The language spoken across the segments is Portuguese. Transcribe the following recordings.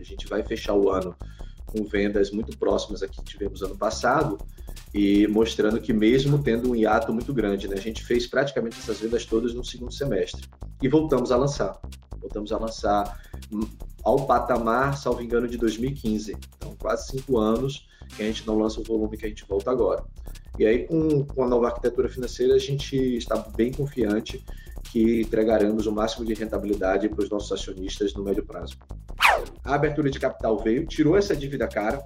A gente vai fechar o ano com vendas muito próximas a que tivemos ano passado e mostrando que mesmo tendo um hiato muito grande, né, a gente fez praticamente essas vendas todas no segundo semestre e voltamos a lançar. Voltamos a lançar ao patamar, salvo engano, de 2015. Então, quase cinco anos que a gente não lança o volume que a gente volta agora. E aí, com, com a nova arquitetura financeira, a gente está bem confiante que entregaremos o máximo de rentabilidade para os nossos acionistas no médio prazo. A abertura de capital veio, tirou essa dívida cara,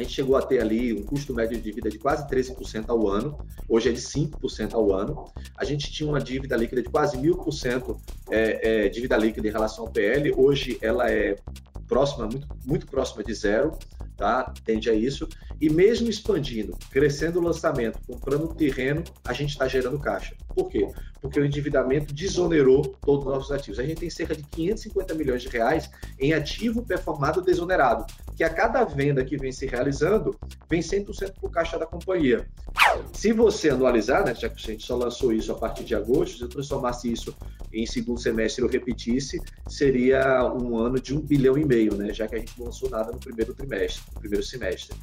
a gente chegou a ter ali um custo médio de dívida de quase 13% ao ano, hoje é de 5% ao ano. A gente tinha uma dívida líquida de quase 1.000% é, é, dívida líquida em relação ao PL, hoje ela é próxima, muito, muito próxima de zero tá? Tende a isso. E mesmo expandindo, crescendo o lançamento, comprando terreno, a gente está gerando caixa. Por quê? Porque o endividamento desonerou todos os nossos ativos. A gente tem cerca de 550 milhões de reais em ativo performado desonerado, que a cada venda que vem se realizando, vem 100% para o caixa da companhia. Se você anualizar, né, já que a gente só lançou isso a partir de agosto, se eu transformasse isso em segundo semestre eu repetisse, seria um ano de um bilhão e meio, né? Já que a gente não lançou nada no primeiro trimestre, no primeiro semestre.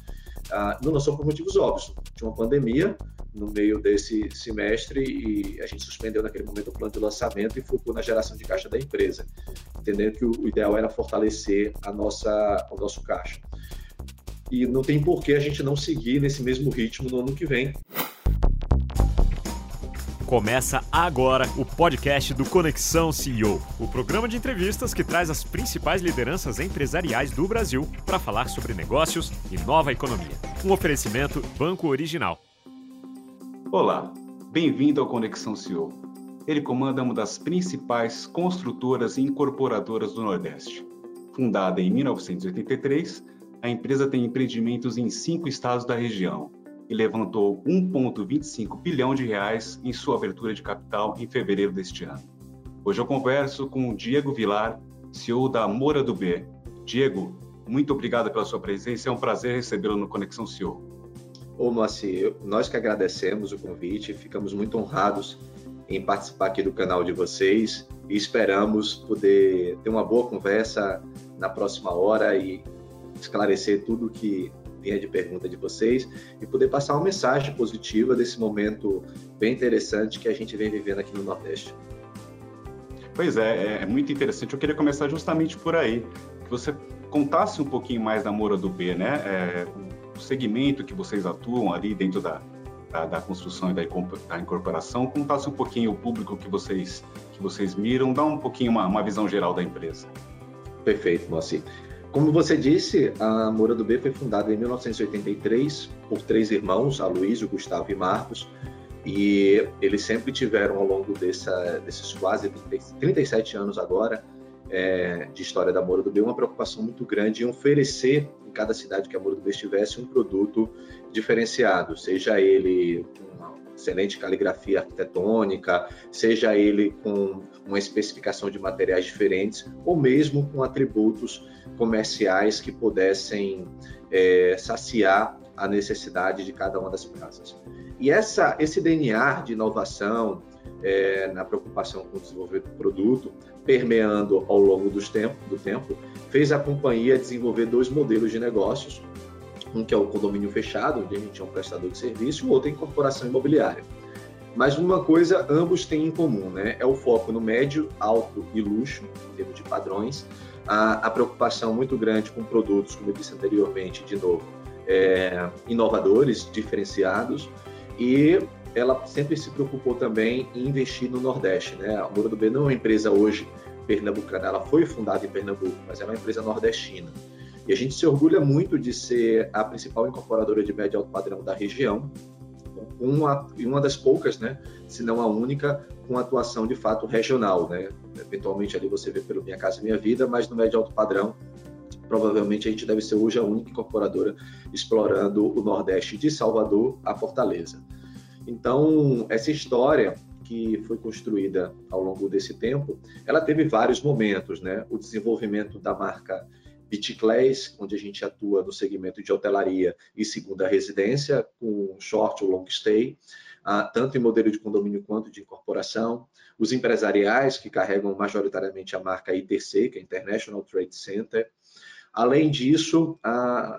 Não lançou por motivos óbvios. Tinha uma pandemia no meio desse semestre e a gente suspendeu naquele momento o plano de lançamento e focou na geração de caixa da empresa, entendendo que o ideal era fortalecer a nossa, o nosso caixa. E não tem por que a gente não seguir nesse mesmo ritmo no ano que vem. Começa agora o podcast do Conexão CEO, o programa de entrevistas que traz as principais lideranças empresariais do Brasil para falar sobre negócios e nova economia. Um oferecimento Banco Original. Olá, bem-vindo ao Conexão CEO. Ele comanda uma das principais construtoras e incorporadoras do Nordeste. Fundada em 1983, a empresa tem empreendimentos em cinco estados da região e levantou 1,25 bilhão de reais em sua abertura de capital em fevereiro deste ano. Hoje eu converso com Diego Vilar, CEO da Moura do B. Diego, muito obrigado pela sua presença, é um prazer recebê-lo no Conexão CEO. Ô, Moacir, nós que agradecemos o convite, ficamos muito honrados em participar aqui do canal de vocês e esperamos poder ter uma boa conversa na próxima hora e esclarecer tudo que linha de pergunta de vocês e poder passar uma mensagem positiva desse momento bem interessante que a gente vem vivendo aqui no Nordeste. Pois é, é muito interessante. Eu queria começar justamente por aí, que você contasse um pouquinho mais da Moura do B, né? É, o segmento que vocês atuam ali dentro da, da, da construção e da, da, incorporação, contasse um pouquinho o público que vocês que vocês miram, dá um pouquinho uma, uma visão geral da empresa. Perfeito, Moacir. Como você disse, a Moura do B foi fundada em 1983 por três irmãos, Aloysio, Gustavo e Marcos, e eles sempre tiveram ao longo dessa, desses quase 37 anos agora é, de história da Moura do B uma preocupação muito grande em oferecer em cada cidade que a Moura do B estivesse um produto diferenciado, seja ele excelente caligrafia arquitetônica, seja ele com uma especificação de materiais diferentes, ou mesmo com atributos comerciais que pudessem é, saciar a necessidade de cada uma das praças. E essa, esse DNA de inovação, é, na preocupação com o desenvolvimento do produto, permeando ao longo dos tempo, do tempo, fez a companhia desenvolver dois modelos de negócios, um que é o condomínio fechado, onde a gente é um prestador de serviço, o outro é incorporação imobiliária. Mas uma coisa ambos têm em comum, né? É o foco no médio, alto e luxo, em termos de padrões, a, a preocupação muito grande com produtos, como eu disse anteriormente, de novo, é, inovadores, diferenciados, e ela sempre se preocupou também em investir no Nordeste, né? A Moura do B não é uma empresa hoje pernambucana, ela foi fundada em Pernambuco, mas ela é uma empresa nordestina. E a gente se orgulha muito de ser a principal incorporadora de médio e alto padrão da região, uma, uma das poucas, né, se não a única, com atuação de fato regional. Né? Eventualmente ali você vê pelo Minha Casa Minha Vida, mas no médio alto padrão, provavelmente a gente deve ser hoje a única incorporadora explorando o Nordeste de Salvador a Fortaleza. Então, essa história que foi construída ao longo desse tempo, ela teve vários momentos, né? O desenvolvimento da marca Bitclays, onde a gente atua no segmento de hotelaria e segunda residência, com short ou long stay, uh, tanto em modelo de condomínio quanto de incorporação. Os empresariais, que carregam majoritariamente a marca ITC, que é International Trade Center. Além disso,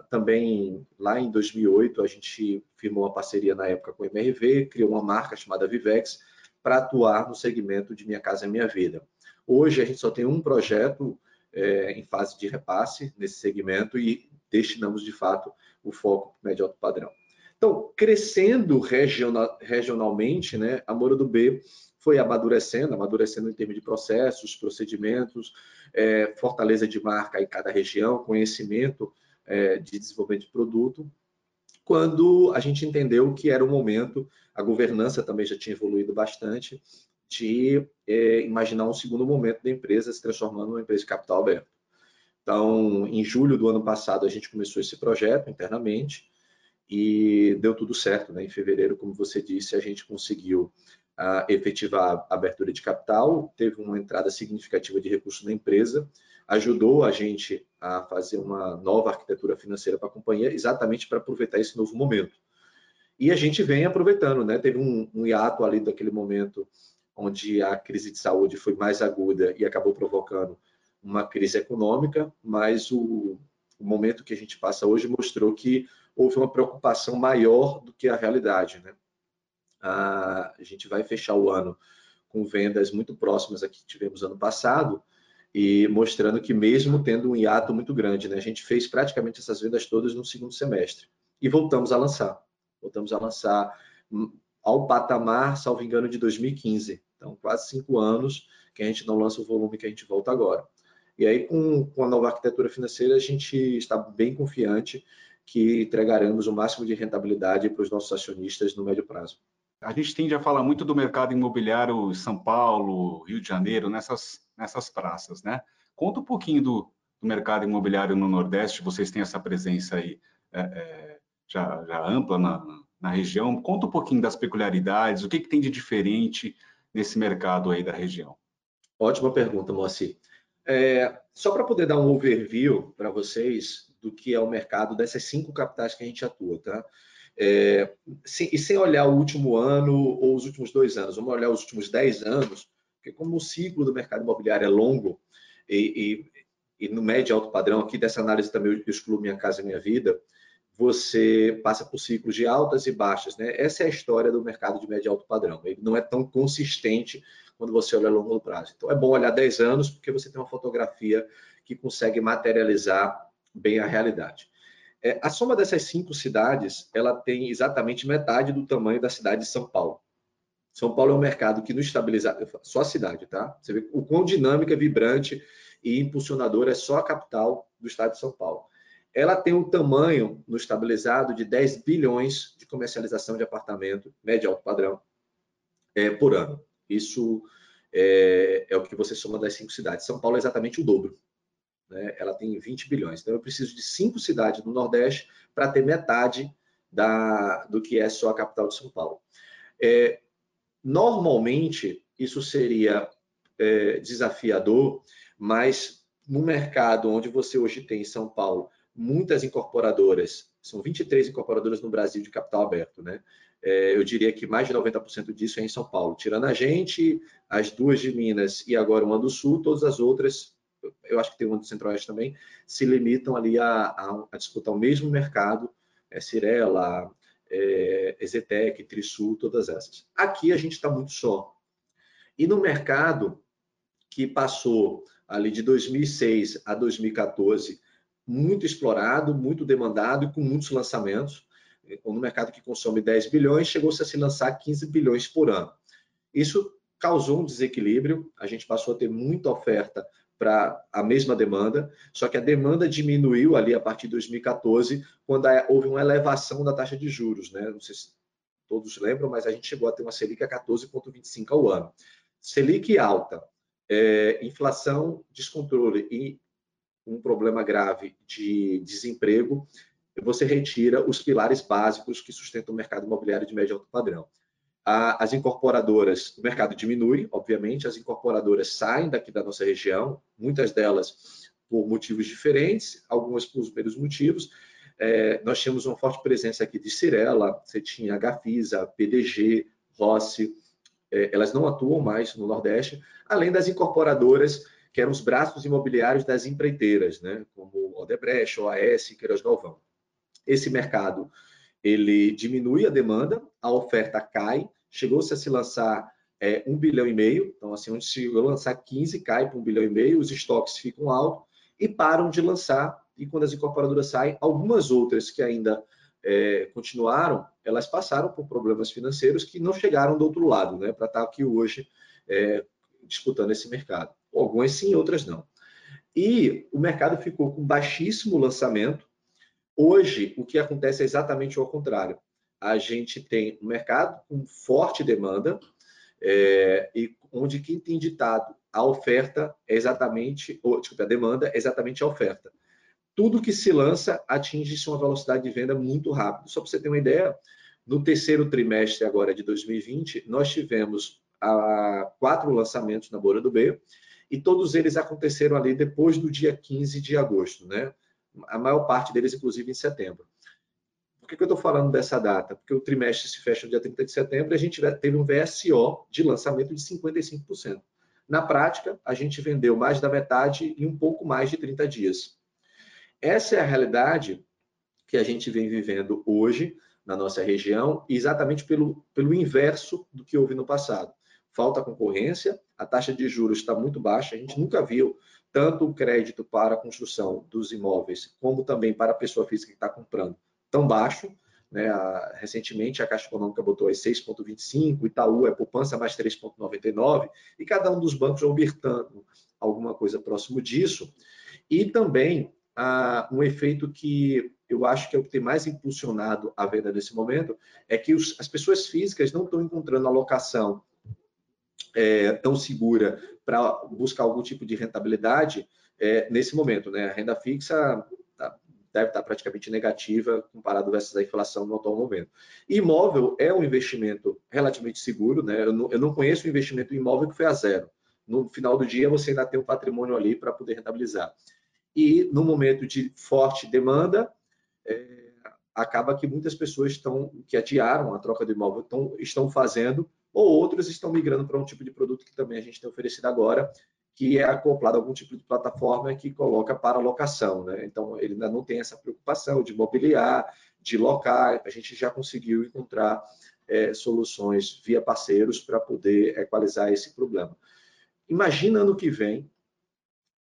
também lá em 2008, a gente firmou uma parceria na época com o MRV, criou uma marca chamada Vivex para atuar no segmento de Minha Casa Minha Vida. Hoje, a gente só tem um projeto é, em fase de repasse nesse segmento e destinamos, de fato, o foco para o médio alto padrão. Então, crescendo regional, regionalmente, né, a Moura do B foi amadurecendo, amadurecendo em termos de processos, procedimentos, é, fortaleza de marca em cada região, conhecimento é, de desenvolvimento de produto. Quando a gente entendeu que era o momento, a governança também já tinha evoluído bastante, de é, imaginar um segundo momento da empresa se transformando numa empresa de capital aberto. Então, em julho do ano passado, a gente começou esse projeto internamente e deu tudo certo. Né? Em fevereiro, como você disse, a gente conseguiu uh, efetivar a abertura de capital, teve uma entrada significativa de recursos na empresa, ajudou a gente a fazer uma nova arquitetura financeira para a companhia, exatamente para aproveitar esse novo momento. E a gente vem aproveitando, né? Teve um, um hiato ali daquele momento onde a crise de saúde foi mais aguda e acabou provocando uma crise econômica, mas o, o momento que a gente passa hoje mostrou que houve uma preocupação maior do que a realidade, né? a gente vai fechar o ano com vendas muito próximas a que tivemos ano passado e mostrando que mesmo tendo um hiato muito grande, né, a gente fez praticamente essas vendas todas no segundo semestre e voltamos a lançar. Voltamos a lançar hum, ao patamar, salvo engano, de 2015. Então, quase cinco anos que a gente não lança o volume que a gente volta agora. E aí, com, com a nova arquitetura financeira, a gente está bem confiante que entregaremos o máximo de rentabilidade para os nossos acionistas no médio prazo. A gente tende a falar muito do mercado imobiliário São Paulo, Rio de Janeiro, nessas, nessas praças, né? Conta um pouquinho do, do mercado imobiliário no Nordeste, vocês têm essa presença aí é, é, já, já, ampla na, na, região. Conta um pouquinho das peculiaridades, o que, que tem de diferente nesse mercado aí da região. Ótima pergunta, Moacir. É, só para poder dar um overview para vocês do que é o mercado dessas cinco capitais que a gente atua, tá? É, e sem olhar o último ano ou os últimos dois anos, vamos olhar os últimos dez anos, porque como o ciclo do mercado imobiliário é longo e, e, e no médio e alto padrão, aqui dessa análise também eu excluo Minha Casa Minha Vida, você passa por ciclos de altas e baixas. Né? Essa é a história do mercado de médio e alto padrão. Ele não é tão consistente quando você olha a longo prazo. Então é bom olhar 10 anos, porque você tem uma fotografia que consegue materializar bem a realidade. É, a soma dessas cinco cidades, ela tem exatamente metade do tamanho da cidade de São Paulo. São Paulo é um mercado que no estabiliza, só a cidade, tá? Você vê o quão dinâmica, vibrante e impulsionadora é só a capital do estado de São Paulo. Ela tem um tamanho no estabilizado de 10 bilhões de comercialização de apartamento, médio alto padrão, é, por ano. Isso é, é o que você soma das cinco cidades. São Paulo é exatamente o dobro né, ela tem 20 bilhões. Então, eu preciso de cinco cidades no Nordeste para ter metade da, do que é só a capital de São Paulo. É, normalmente, isso seria é, desafiador, mas no mercado onde você hoje tem em São Paulo muitas incorporadoras, são 23 incorporadoras no Brasil de capital aberto, né? É, eu diria que mais de 90% disso é em São Paulo. Tirando a gente, as duas de Minas e agora uma do Sul, todas as outras eu acho que tem uma do Centro-Oeste também, se limitam ali a, a, a disputar o mesmo mercado, é, Cirela, é, Exetec, Trisul, todas essas. Aqui a gente está muito só. E no mercado que passou ali de 2006 a 2014, muito explorado, muito demandado e com muitos lançamentos, no mercado que consome 10 bilhões, chegou-se a se lançar 15 bilhões por ano. Isso causou um desequilíbrio, a gente passou a ter muita oferta para a mesma demanda, só que a demanda diminuiu ali a partir de 2014, quando houve uma elevação da taxa de juros, né? Não sei se todos lembram, mas a gente chegou a ter uma Selic a 14,25 ao ano. Selic alta, é, inflação, descontrole e um problema grave de desemprego, você retira os pilares básicos que sustentam o mercado imobiliário de médio e alto padrão as incorporadoras, o mercado diminui, obviamente, as incorporadoras saem daqui da nossa região, muitas delas por motivos diferentes, algumas por menos motivos. É, nós tínhamos uma forte presença aqui de Cirela, você tinha Gafisa, PDG, Rossi, é, elas não atuam mais no Nordeste, além das incorporadoras que eram os braços imobiliários das empreiteiras, né, como Odebrecht, OAS, Queiroz Galvão. Esse mercado ele diminui a demanda, a oferta cai, chegou-se a se lançar é, 1 bilhão e meio, então assim, onde se lançar 15, cai para 1 bilhão e meio, os estoques ficam altos e param de lançar, e quando as incorporadoras saem, algumas outras que ainda é, continuaram, elas passaram por problemas financeiros que não chegaram do outro lado, né, para estar aqui hoje é, disputando esse mercado. Algumas sim, outras não. E o mercado ficou com baixíssimo lançamento. Hoje, o que acontece é exatamente o contrário. A gente tem um mercado com forte demanda, é, e onde quem tem ditado a oferta é exatamente, ou, desculpa, a demanda é exatamente a oferta. Tudo que se lança atinge-se uma velocidade de venda muito rápido. Só para você ter uma ideia, no terceiro trimestre agora de 2020, nós tivemos a, quatro lançamentos na Bora do B, e todos eles aconteceram ali depois do dia 15 de agosto, né? A maior parte deles, inclusive, em setembro. Por que, que eu estou falando dessa data? Porque o trimestre se fecha no dia 30 de setembro e a gente teve um VSO de lançamento de 55%. Na prática, a gente vendeu mais da metade em um pouco mais de 30 dias. Essa é a realidade que a gente vem vivendo hoje na nossa região, exatamente pelo, pelo inverso do que houve no passado falta concorrência, a taxa de juros está muito baixa, a gente nunca viu tanto o crédito para a construção dos imóveis, como também para a pessoa física que está comprando, tão baixo. Né? Recentemente, a Caixa Econômica botou as 6,25, Itaú é poupança mais 3,99, e cada um dos bancos ofertando alguma coisa próximo disso. E também ah, um efeito que eu acho que é o que tem mais impulsionado a venda nesse momento, é que os, as pessoas físicas não estão encontrando alocação é, tão segura para buscar algum tipo de rentabilidade é, nesse momento. Né? A renda fixa tá, deve estar praticamente negativa comparado versus a inflação no atual momento. Imóvel é um investimento relativamente seguro, né? eu, não, eu não conheço um investimento imóvel que foi a zero. No final do dia, você ainda tem um patrimônio ali para poder rentabilizar. E no momento de forte demanda, é, acaba que muitas pessoas estão que adiaram a troca do imóvel estão, estão fazendo ou outros estão migrando para um tipo de produto que também a gente tem oferecido agora, que é acoplado a algum tipo de plataforma que coloca para locação. Né? Então, ele ainda não tem essa preocupação de mobiliar, de locar, a gente já conseguiu encontrar é, soluções via parceiros para poder equalizar esse problema. Imagina ano que vem,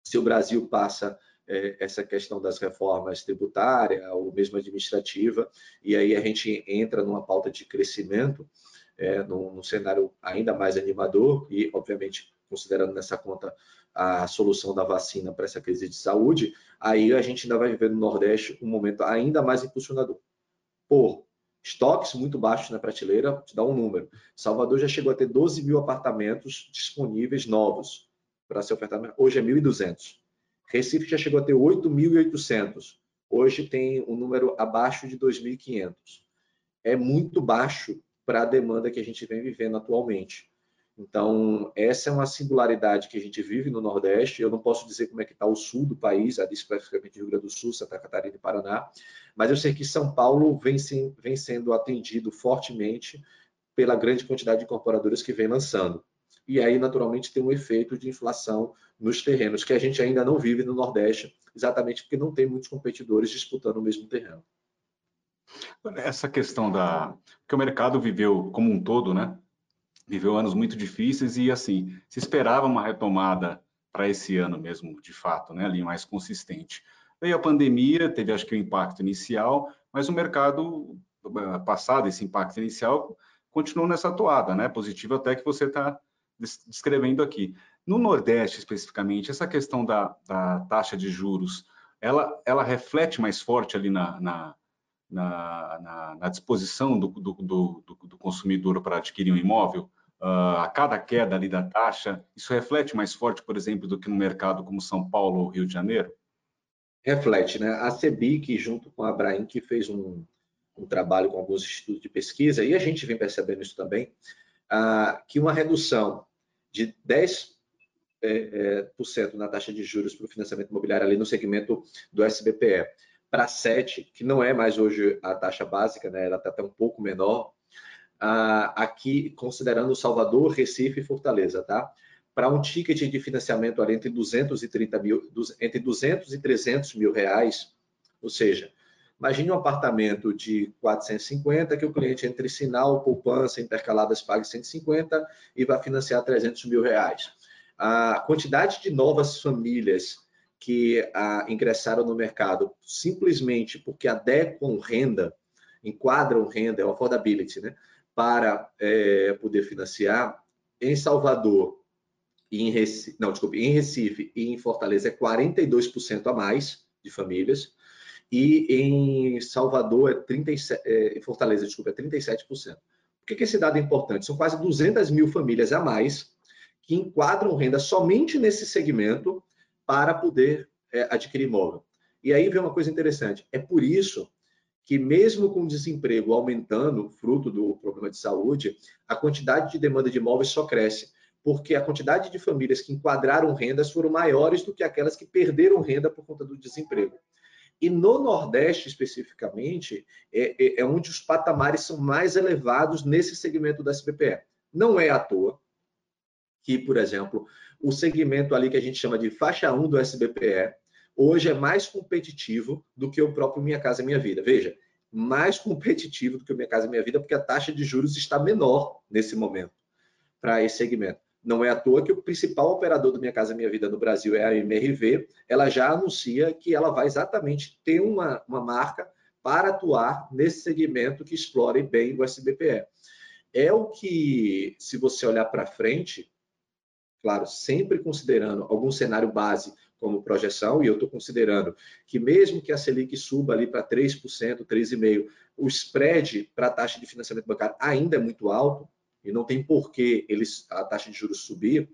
se o Brasil passa é, essa questão das reformas tributárias ou mesmo administrativa, e aí a gente entra numa pauta de crescimento, é, num, num, cenário ainda mais animador e, obviamente, considerando nessa conta a solução da vacina para essa crise de saúde, aí a gente ainda vai viver no Nordeste um momento ainda mais impulsionador. Por estoques muito baixos na prateleira, te dá um número. Salvador já chegou a ter 12 mil apartamentos disponíveis novos para ser ofertado. Hoje é 1.200. Recife já chegou a ter 8.800. Hoje tem um número abaixo de 2.500. É muito baixo para a demanda que a gente vem vivendo atualmente. Então, essa é uma singularidade que a gente vive no Nordeste. Eu não posso dizer como é que está o sul do país, ali especificamente Rio Grande do Sul, Santa Catarina e Paraná, mas eu sei que São Paulo vem, sim, vem sendo atendido fortemente pela grande quantidade de incorporadoras que vem lançando. E aí, naturalmente, tem um efeito de inflação nos terrenos, que a gente ainda não vive no Nordeste, exatamente porque não tem muitos competidores disputando o mesmo terreno. Essa questão da. que o mercado viveu como um todo, né? Viveu anos muito difíceis e, assim, se esperava uma retomada para esse ano mesmo, de fato, né? Ali mais consistente. Veio a pandemia, teve acho que o impacto inicial, mas o mercado eh, passado, esse impacto inicial, continuou nessa toada, né? Positivo até que você está descrevendo aqui. No Nordeste, especificamente, essa questão da, da taxa de juros, ela, ela reflete mais forte ali na, na na, na, na disposição do, do, do, do, consumidor para adquirir um imóvel, uh, a cada queda ali da taxa, isso reflete mais forte, por exemplo, do que no mercado como São Paulo ou Rio de Janeiro? Reflete, né? A CEBIC, junto com a Abraim, que fez um, um trabalho com alguns institutos de pesquisa, e a gente vem percebendo isso também, uh, que uma redução de 10 é, é, por cento na taxa de juros para o financiamento imobiliário ali no segmento do SBPE para 7, que não é mais hoje a taxa básica, né? ela está até um pouco menor, ah, aqui considerando Salvador, Recife e Fortaleza, tá? para um ticket de financiamento ali entre 230 mil, entre 200 e 300 mil reais, ou seja, imagine um apartamento de 450 que o cliente entre sinal, poupança, intercaladas pague 150 e vai financiar 300 mil reais. A quantidade de novas famílias que ah, ingressaram no mercado simplesmente porque adequam renda, enquadram renda, é o affordability, né? Para é, poder financiar. Em Salvador e em Recife, não, desculpe, em Recife e em Fortaleza é 42% a mais de famílias. E em Salvador é 37, é, em Fortaleza, desculpa, é 37%. Por que, que esse dado é importante? São quase 200 mil famílias a mais que enquadram renda somente nesse segmento para poder é, adquirir imóvel. E aí vem uma coisa interessante. É por isso que mesmo com o desemprego aumentando, fruto do problema de saúde, a quantidade de demanda de imóveis só cresce, porque a quantidade de famílias que enquadraram rendas foram maiores do que aquelas que perderam renda por conta do desemprego. E no Nordeste, especificamente, é, é, é onde os patamares são mais elevados nesse segmento da SBPE. Não é à toa que, por exemplo, o segmento ali que a gente chama de faixa 1 do SBPE, hoje é mais competitivo do que o próprio Minha Casa Minha Vida. Veja, mais competitivo do que o Minha Casa Minha Vida, porque a taxa de juros está menor nesse momento para esse segmento. Não é à toa que o principal operador do Minha Casa Minha Vida no Brasil é a MRV. Ela já anuncia que ela vai exatamente ter uma, uma marca para atuar nesse segmento que explore bem o SBPE. É o que, se você olhar para frente, claro, sempre considerando algum cenário base como projeção, e eu estou considerando que mesmo que a Selic suba ali para 3%, 3,5%, o spread para a taxa de financiamento bancário ainda é muito alto, e não tem porquê eles, a taxa de juros subir,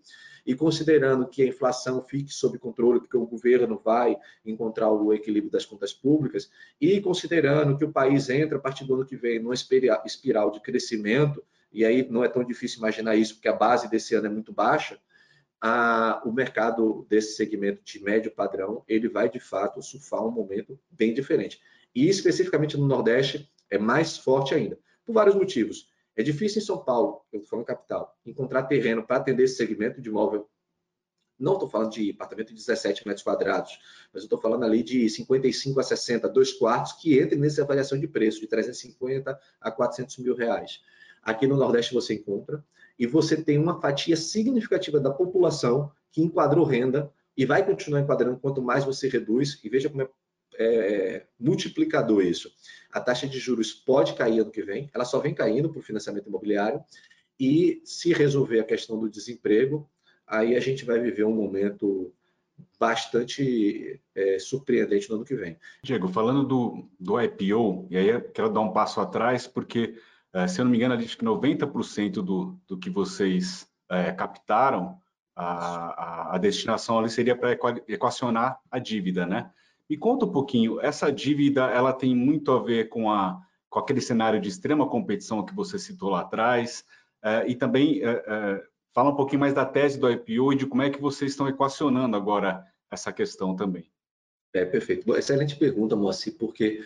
e considerando que a inflação fique sob controle, porque o governo vai encontrar o equilíbrio das contas públicas, e considerando que o país entra a partir do ano que vem numa espiral de crescimento, e aí não é tão difícil imaginar isso, porque a base desse ano é muito baixa, a, o mercado desse segmento de médio padrão, ele vai de fato surfar um momento bem diferente. E especificamente no Nordeste é mais forte ainda, por vários motivos. É difícil em São Paulo, eu estou falando capital, encontrar terreno para atender esse segmento de imóvel. Não estou falando de apartamento de 17 metros quadrados, mas estou falando ali de 55 a 60, dois quartos, que entrem nessa avaliação de preço, de 350 a 400 mil reais. Aqui no Nordeste você encontra e você tem uma fatia significativa da população que enquadrou renda e vai continuar enquadrando quanto mais você reduz, e veja como é, é multiplicador isso. A taxa de juros pode cair ano que vem, ela só vem caindo para o financiamento imobiliário, e se resolver a questão do desemprego, aí a gente vai viver um momento bastante é, surpreendente no ano que vem. Diego, falando do, do IPO, e aí quero dar um passo atrás, porque é, se eu não me engano, acho que 90% do, do que vocês é, captaram, a, a, a, destinação ali seria para equacionar a dívida, né? Me conta um pouquinho, essa dívida, ela tem muito a ver com, a, com aquele cenário de extrema competição que você citou lá atrás, é, e também é, é, fala um pouquinho mais da tese do IPO e de como é que vocês estão equacionando agora essa questão também. É, perfeito. Excelente pergunta, Moacir, porque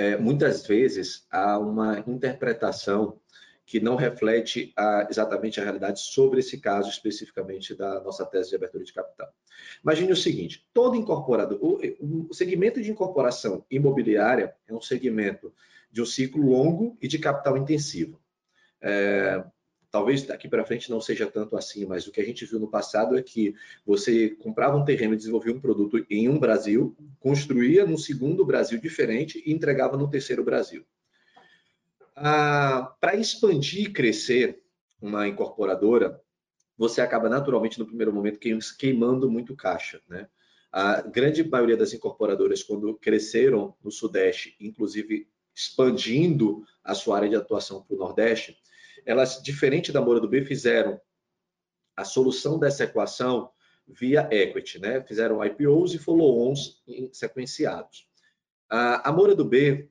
é, muitas vezes há uma interpretação que não reflete a, exatamente a realidade sobre esse caso especificamente da nossa tese de abertura de capital. Imagine o seguinte: todo incorporador, o, o segmento de incorporação imobiliária é um segmento de um ciclo longo e de capital intensivo. É, Talvez daqui para frente não seja tanto assim, mas o que a gente viu no passado é que você comprava um terreno desenvolvia um produto em um Brasil, construía num segundo Brasil diferente e entregava no terceiro Brasil. Ah, para expandir e crescer uma incorporadora, você acaba naturalmente no primeiro momento queimando muito caixa, né? A grande maioria das incorporadoras, quando cresceram no Sudeste, inclusive expandindo a sua área de atuação para o Nordeste, elas, diferente da Moura do B, fizeram a solução dessa equação via equity, né? Fizeram IPOs e follow-ons sequenciados. A, Moura do B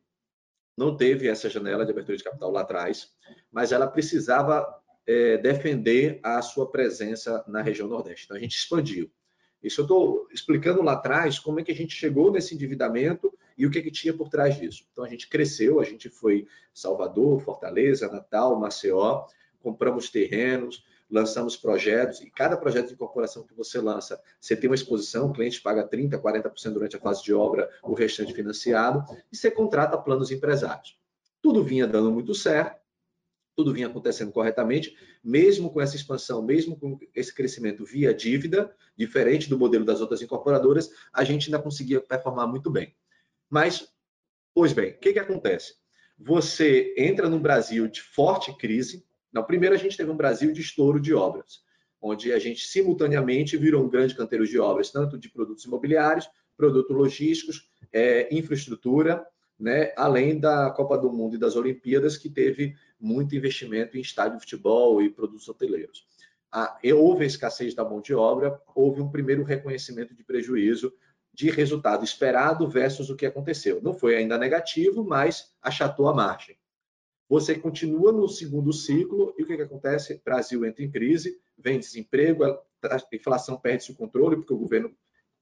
não teve essa janela de abertura de capital lá atrás, mas ela precisava é, defender a sua presença na região Nordeste. Então a gente expandiu. Isso eu estou explicando lá atrás como é que a gente chegou nesse endividamento e o que, que tinha por trás disso. Então a gente cresceu, a gente foi Salvador, Fortaleza, Natal, Maceió, compramos terrenos, lançamos projetos, e cada projeto de incorporação que você lança, você tem uma exposição, o cliente paga 30%, 40% durante a fase de obra, o restante financiado, e você contrata planos empresários. Tudo vinha dando muito certo, tudo vinha acontecendo corretamente, mesmo com essa expansão, mesmo com esse crescimento via dívida, diferente do modelo das outras incorporadoras, a gente ainda conseguia performar muito bem. Mas, pois bem, o que, que acontece? Você entra no Brasil de forte crise. Não, primeiro a gente teve um Brasil de estouro de obras, onde a gente simultaneamente virou um grande canteiro de obras, tanto de produtos imobiliários, produtos logísticos, é, infraestrutura, né, além da Copa do Mundo e das Olimpíadas, que teve muito investimento em estádio de futebol e produtos hoteleiros. Ah, houve a escassez da mão de obra, houve um primeiro reconhecimento de prejuízo de resultado esperado versus o que aconteceu. Não foi ainda negativo, mas achatou a margem. Você continua no segundo ciclo e o que, que acontece? Brasil entra em crise, vem desemprego, a inflação perde-se o controle porque o governo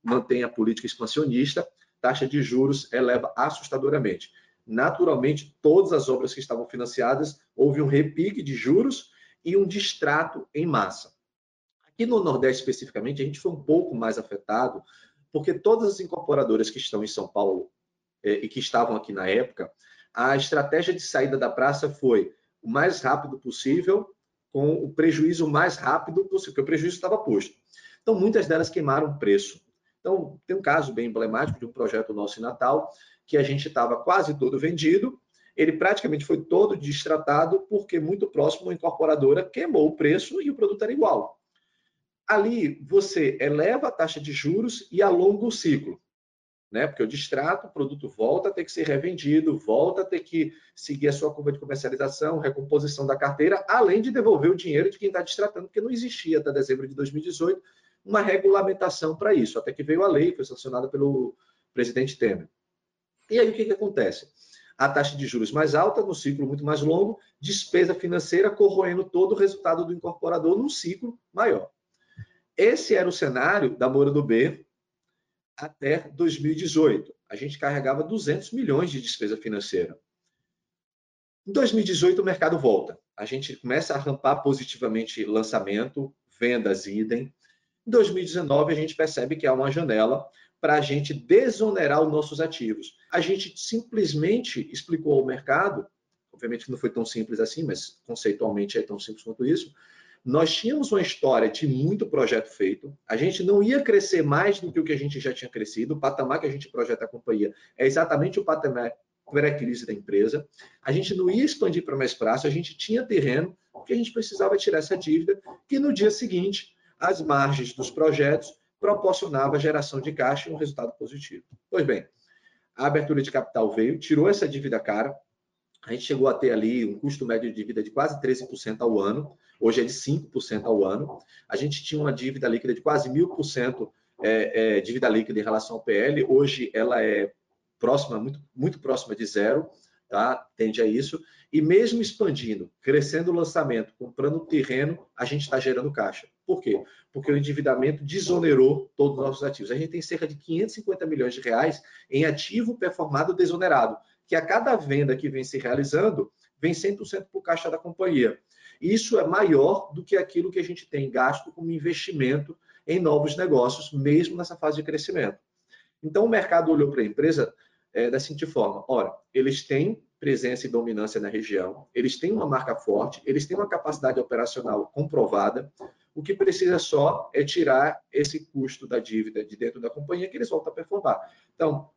mantém a política expansionista, taxa de juros eleva assustadoramente. Naturalmente, todas as obras que estavam financiadas, houve um repique de juros e um distrato em massa. Aqui no Nordeste, especificamente, a gente foi um pouco mais afetado porque todas as incorporadoras que estão em São Paulo é, e que estavam aqui na época, a estratégia de saída da praça foi o mais rápido possível, com o prejuízo mais rápido possível, porque o prejuízo estava posto. Então, muitas delas queimaram o preço. Então, tem um caso bem emblemático de um projeto nosso em Natal, que a gente estava quase todo vendido, ele praticamente foi todo destratado, porque muito próximo a incorporadora queimou o preço e o produto era igual ali você eleva a taxa de juros e alonga o ciclo. Né? Porque o distrato, o produto volta a ter que ser revendido, volta a ter que seguir a sua curva de comercialização, recomposição da carteira, além de devolver o dinheiro de quem está distratando, porque não existia até dezembro de 2018 uma regulamentação para isso, até que veio a lei, foi sancionada pelo presidente Temer. E aí o que, que acontece? A taxa de juros mais alta, no ciclo muito mais longo, despesa financeira corroendo todo o resultado do incorporador num ciclo maior. Esse era o cenário da Moura do B até 2018. A gente carregava 200 milhões de despesa financeira. Em 2018, o mercado volta. A gente começa a rampar positivamente lançamento, vendas, idem. Em 2019, a gente percebe que há uma janela para a gente desonerar os nossos ativos. A gente simplesmente explicou ao mercado, obviamente não foi tão simples assim, mas conceitualmente é tão simples quanto isso, nós tínhamos uma história de muito projeto feito, a gente não ia crescer mais do que o que a gente já tinha crescido, o patamar que a gente projeta a companhia é exatamente o patamar pré-crise da empresa, a gente não ia expandir para mais prazo, a gente tinha terreno, que a gente precisava tirar essa dívida, que no dia seguinte, as margens dos projetos proporcionava a geração de caixa e um resultado positivo. Pois bem, a abertura de capital veio, tirou essa dívida cara, a gente chegou a ter ali um custo médio de dívida de quase 13% ao ano, hoje é de 5% ao ano. A gente tinha uma dívida líquida de quase 1.000% é, é, dívida líquida em relação ao PL, hoje ela é próxima, muito, muito próxima de zero, tá? tende a isso. E mesmo expandindo, crescendo o lançamento, comprando terreno, a gente está gerando caixa. Por quê? Porque o endividamento desonerou todos os nossos ativos. A gente tem cerca de 550 milhões de reais em ativo performado desonerado, que a cada venda que vem se realizando, vem 100% para o caixa da companhia. Isso é maior do que aquilo que a gente tem gasto como investimento em novos negócios, mesmo nessa fase de crescimento. Então, o mercado olhou para a empresa é, da seguinte forma: ora, eles têm presença e dominância na região, eles têm uma marca forte, eles têm uma capacidade operacional comprovada. O que precisa só é tirar esse custo da dívida de dentro da companhia que eles voltam a performar. Então,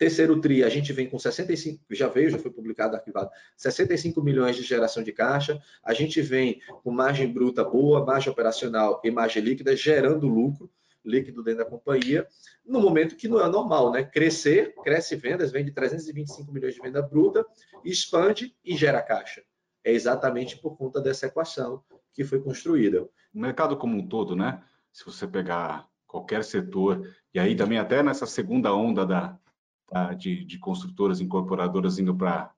Terceiro TRI, a gente vem com 65, já veio, já foi publicado, arquivado, 65 milhões de geração de caixa. A gente vem com margem bruta boa, margem operacional e margem líquida, gerando lucro líquido dentro da companhia, no momento que não é normal, né? Crescer, cresce vendas, vende 325 milhões de venda bruta, expande e gera caixa. É exatamente por conta dessa equação que foi construída. O mercado como um todo, né? Se você pegar qualquer setor, e aí também até nessa segunda onda da, tá, de, de, construtoras incorporadoras indo para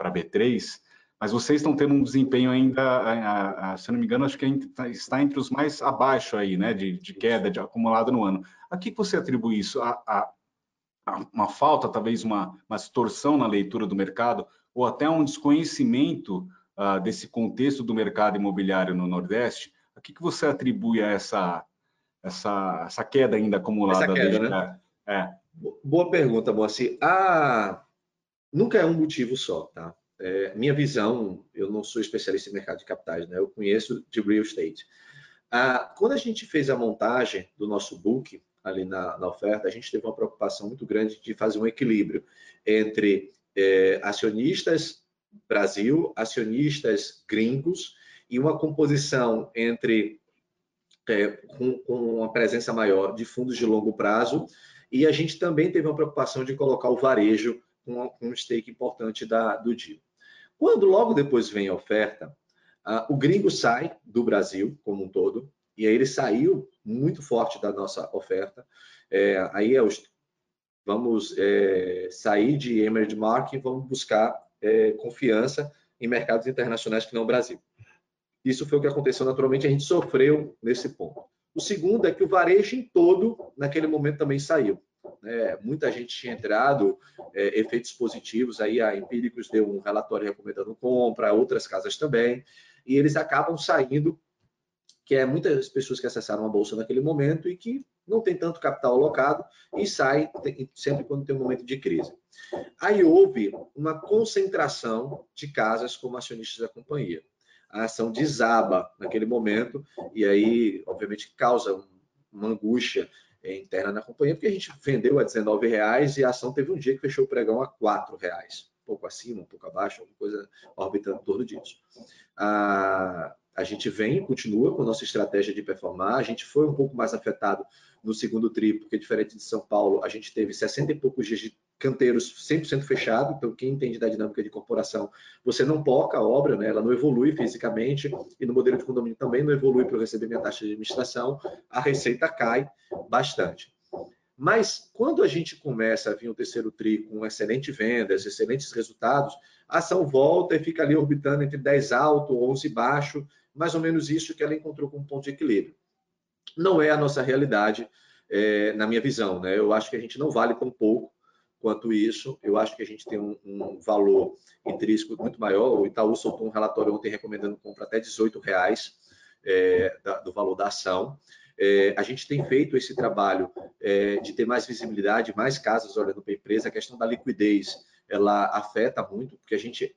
B3, mas vocês estão tendo um desempenho ainda, a, a, se não me engano, acho que está entre os mais abaixo aí, né, de, de queda, de acumulado no ano. A que você atribui isso? A, a, a uma falta, talvez uma, uma distorção na leitura do mercado, ou até um desconhecimento uh, desse contexto do mercado imobiliário no Nordeste, a que, que você atribui a essa, essa, essa queda ainda acumulada? Essa queda, desde... né? É. Boa pergunta, Moacir. Ah, nunca é um motivo só, tá? É, minha visão, eu não sou especialista em mercado de capitais, né? Eu conheço de real estate. Ah, quando a gente fez a montagem do nosso book ali na, na, oferta, a gente teve uma preocupação muito grande de fazer um equilíbrio entre é, acionistas Brasil, acionistas gringos e uma composição entre é, com, com uma presença maior de fundos de longo prazo e a gente também teve uma preocupação de colocar o varejo com um stake importante da, do deal. Quando logo depois vem a oferta, o gringo sai do Brasil como um todo, e aí ele saiu muito forte da nossa oferta. É, aí é os, vamos é, sair de emerging market e vamos buscar é, confiança em mercados internacionais que não o Brasil. Isso foi o que aconteceu naturalmente, a gente sofreu nesse ponto. O segundo é que o varejo em todo, naquele momento, também saiu. É, muita gente tinha entrado, é, efeitos positivos, aí a Empíricos deu um relatório recomendando compra, outras casas também, e eles acabam saindo, que é muitas pessoas que acessaram a bolsa naquele momento e que não tem tanto capital alocado e sai sempre quando tem um momento de crise. Aí houve uma concentração de casas como acionistas da companhia a ação desaba naquele momento e aí, obviamente, causa uma angústia interna na companhia, porque a gente vendeu a 19 reais e a ação teve um dia que fechou o pregão a 4 reais, um pouco acima, um pouco abaixo, alguma coisa orbitando em torno disso. A, a gente vem, continua com a nossa estratégia de performar, a gente foi um pouco mais afetado no segundo tri, porque diferente de São Paulo, a gente teve 60 e poucos dias de canteiros 100% fechado, então quem entende da dinâmica de corporação, você não poca a obra, né? ela não evolui fisicamente, e no modelo de condomínio também não evolui para eu receber minha taxa de administração, a receita cai bastante. Mas quando a gente começa a vir o terceiro tri com excelentes vendas, excelentes resultados, a ação volta e fica ali orbitando entre 10 alto, 11 baixo, mais ou menos isso que ela encontrou como ponto de equilíbrio. Não é a nossa realidade, é, na minha visão. Né? Eu acho que a gente não vale tão pouco quanto isso. Eu acho que a gente tem um, um valor intrínseco muito maior. O Itaú soltou um relatório ontem recomendando compra até 18 reais é, da, do valor da ação. É, a gente tem feito esse trabalho é, de ter mais visibilidade, mais casas olhando para a empresa. A questão da liquidez, ela afeta muito, porque a gente,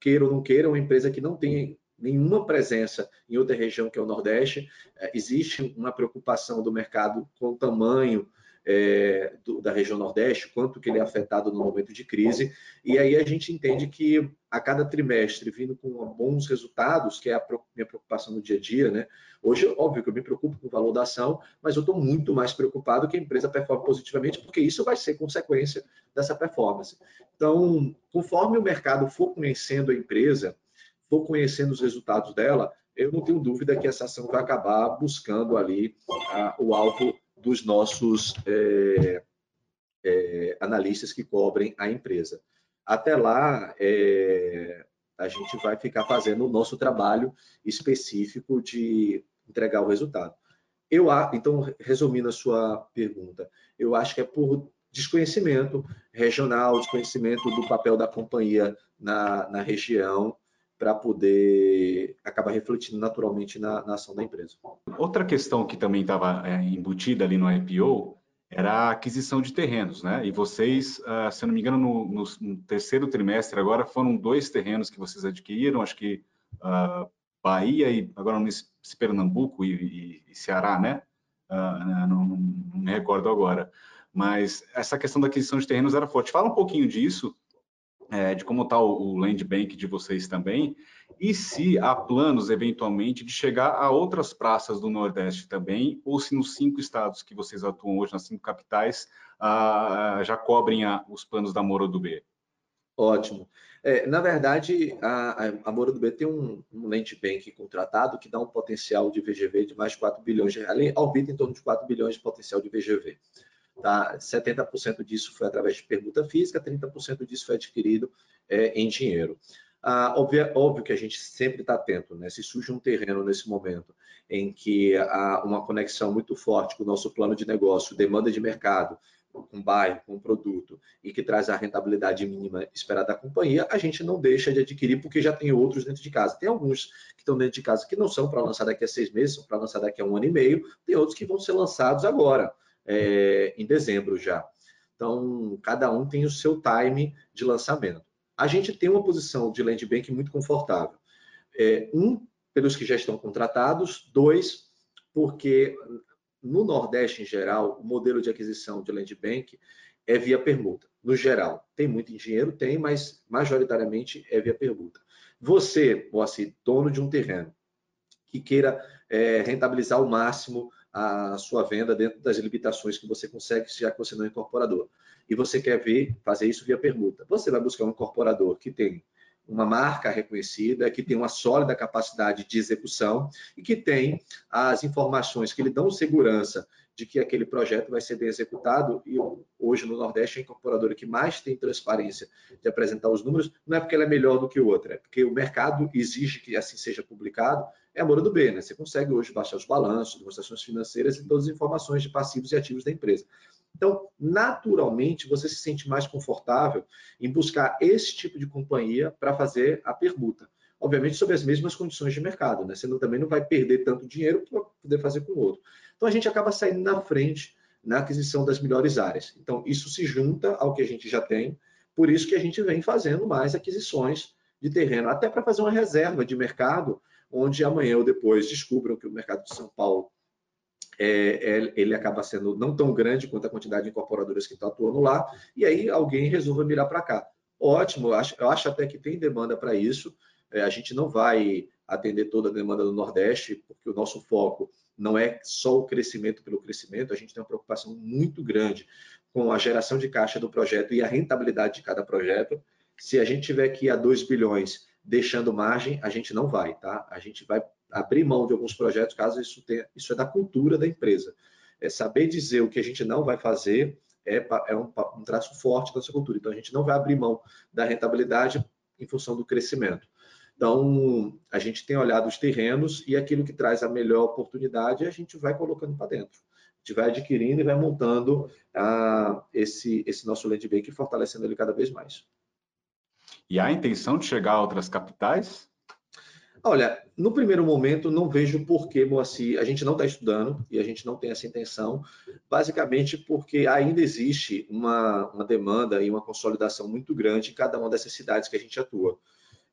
queira ou não queira, uma empresa que não tem nenhuma presença em outra região que é o Nordeste, é, existe uma preocupação do mercado com o tamanho é, do, da região Nordeste, quanto que ele é afetado no momento de crise, e aí a gente entende que a cada trimestre, vindo com bons resultados, que é a minha preocupação no dia a dia, né? Hoje, óbvio que eu me preocupo com o valor da ação, mas eu estou muito mais preocupado que a empresa performe positivamente, porque isso vai ser consequência dessa performance. Então, conforme o mercado for conhecendo a empresa, for conhecendo os resultados dela, eu não tenho dúvida que essa ação vai acabar buscando ali o alvo dos nossos é, é, analistas que cobrem a empresa. Até lá, é, a gente vai ficar fazendo o nosso trabalho específico de entregar o resultado. Eu, então, resumindo a sua pergunta, eu acho que é por desconhecimento regional, desconhecimento do papel da companhia na, na região, para poder acabar refletindo naturalmente na, na, ação da empresa. Outra questão que também estava é, embutida ali no IPO era a aquisição de terrenos, né? E vocês, uh, se eu não me engano, no, no, no, terceiro trimestre agora foram dois terrenos que vocês adquiriram, acho que uh, Bahia e agora no se Pernambuco e, e, e, Ceará, né? Uh, não, não, me recordo agora. Mas essa questão da aquisição de terrenos era forte. Fala um pouquinho disso é, de como está o, o land bank de vocês também, e se há planos, eventualmente, de chegar a outras praças do Nordeste também, ou se nos cinco estados que vocês atuam hoje, nas cinco capitais, ah, já cobrem os planos da Moro do B? Ótimo. É, na verdade, a, a Moro do B tem um, um land bank contratado que dá um potencial de VGV de mais de 4 bilhões de reais, em torno de 4 bilhões de potencial de VGV. Tá? 70% disso foi através de permuta física, 30% disso foi adquirido é, em dinheiro. Ah, óbvio, óbvio, que a gente sempre está atento, né? Se surge um terreno nesse momento em que há uma conexão muito forte com o nosso plano de negócio, demanda de mercado, com bairro, com produto e que traz a rentabilidade mínima esperada da companhia, a gente não deixa de adquirir porque já tem outros dentro de casa. Tem alguns que estão dentro de casa que não são para lançar daqui a seis meses, são para lançar daqui a um ano e meio, tem outros que vão ser lançados agora, é, em dezembro já. Então, cada um tem o seu time de lançamento. A gente tem uma posição de land bank muito confortável. É, um, pelos que já estão contratados, dois, porque no Nordeste em geral, o modelo de aquisição de land bank é via permuta. No geral, tem muito dinheiro? Tem, mas majoritariamente é via permuta. Você, Moacir, dono de um terreno, que queira é, rentabilizar ao máximo a sua venda dentro das limitações que você consegue, já que você não é incorporador, e você quer ver, fazer isso via permuta, você vai buscar um incorporador que tem uma marca reconhecida, que tem uma sólida capacidade de execução e que tem as informações que lhe dão segurança de que aquele projeto vai ser bem executado. E hoje no Nordeste, a incorporadora que mais tem transparência de apresentar os números, não é porque ela é melhor do que outra, é porque o mercado exige que assim seja publicado. É a Moura do B, né? Você consegue hoje baixar os balanços, demonstrações financeiras e todas as informações de passivos e ativos da empresa. Então, naturalmente, você se sente mais confortável em buscar esse tipo de companhia para fazer a permuta. Obviamente, sob as mesmas condições de mercado, né? Você não, também não vai perder tanto dinheiro para poder fazer com o outro. Então, a gente acaba saindo na frente na aquisição das melhores áreas. Então, isso se junta ao que a gente já tem, por isso que a gente vem fazendo mais aquisições de terreno, até para fazer uma reserva de mercado, onde amanhã ou depois descubram que o mercado de São Paulo é, é, ele acaba sendo não tão grande quanto a quantidade de incorporadoras que estão atuando lá, e aí alguém resolve mirar para cá. Ótimo, eu acho, eu acho, até que tem demanda para isso. É, a gente não vai atender toda a demanda do Nordeste, porque o nosso foco não é só o crescimento pelo crescimento, a gente tem uma preocupação muito grande com a geração de caixa do projeto e a rentabilidade de cada projeto. Se a gente tiver aqui a 2 bilhões deixando margem, a gente não vai, tá? A gente vai abrir mão de alguns projetos caso isso tenha. Isso é da cultura da empresa. É saber dizer o que a gente não vai fazer é, é um, um traço forte da nossa cultura. Então, a gente não vai abrir mão da rentabilidade em função do crescimento. Então, a gente tem olhado os terrenos e aquilo que traz a melhor oportunidade, a gente vai colocando para dentro. A gente vai adquirindo e vai montando ah, esse, esse nosso land bank e fortalecendo ele cada vez mais. E há intenção de chegar a outras capitais? Olha, no primeiro momento, não vejo por que, Moacir, a gente não está estudando e a gente não tem essa intenção, basicamente porque ainda existe uma, uma demanda e uma consolidação muito grande em cada uma dessas cidades que a gente atua.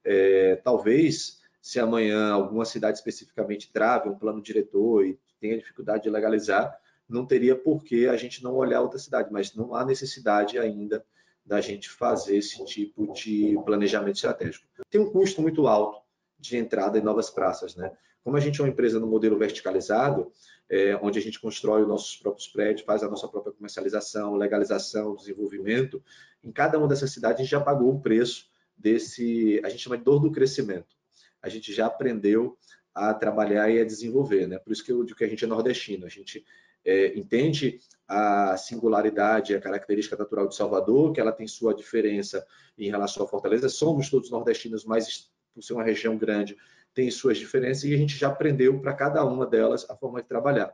É, talvez, se amanhã alguma cidade especificamente trave um plano diretor e tenha dificuldade de legalizar, não teria por que a gente não olhar outra cidade, mas não há necessidade ainda da gente fazer esse tipo de planejamento estratégico. Tem um custo muito alto de entrada em novas praças. Né? Como a gente é uma empresa no modelo verticalizado, é, onde a gente constrói os nossos próprios prédios, faz a nossa própria comercialização, legalização, desenvolvimento, em cada uma dessas cidades a gente já pagou o preço desse, a gente chama de dor do crescimento. A gente já aprendeu a trabalhar e a desenvolver, né? Por isso que eu digo que a gente é nordestino, a gente é, entende a singularidade, a característica natural de Salvador, que ela tem sua diferença em relação à Fortaleza. Somos todos nordestinos, mas por ser uma região grande, tem suas diferenças e a gente já aprendeu para cada uma delas a forma de trabalhar.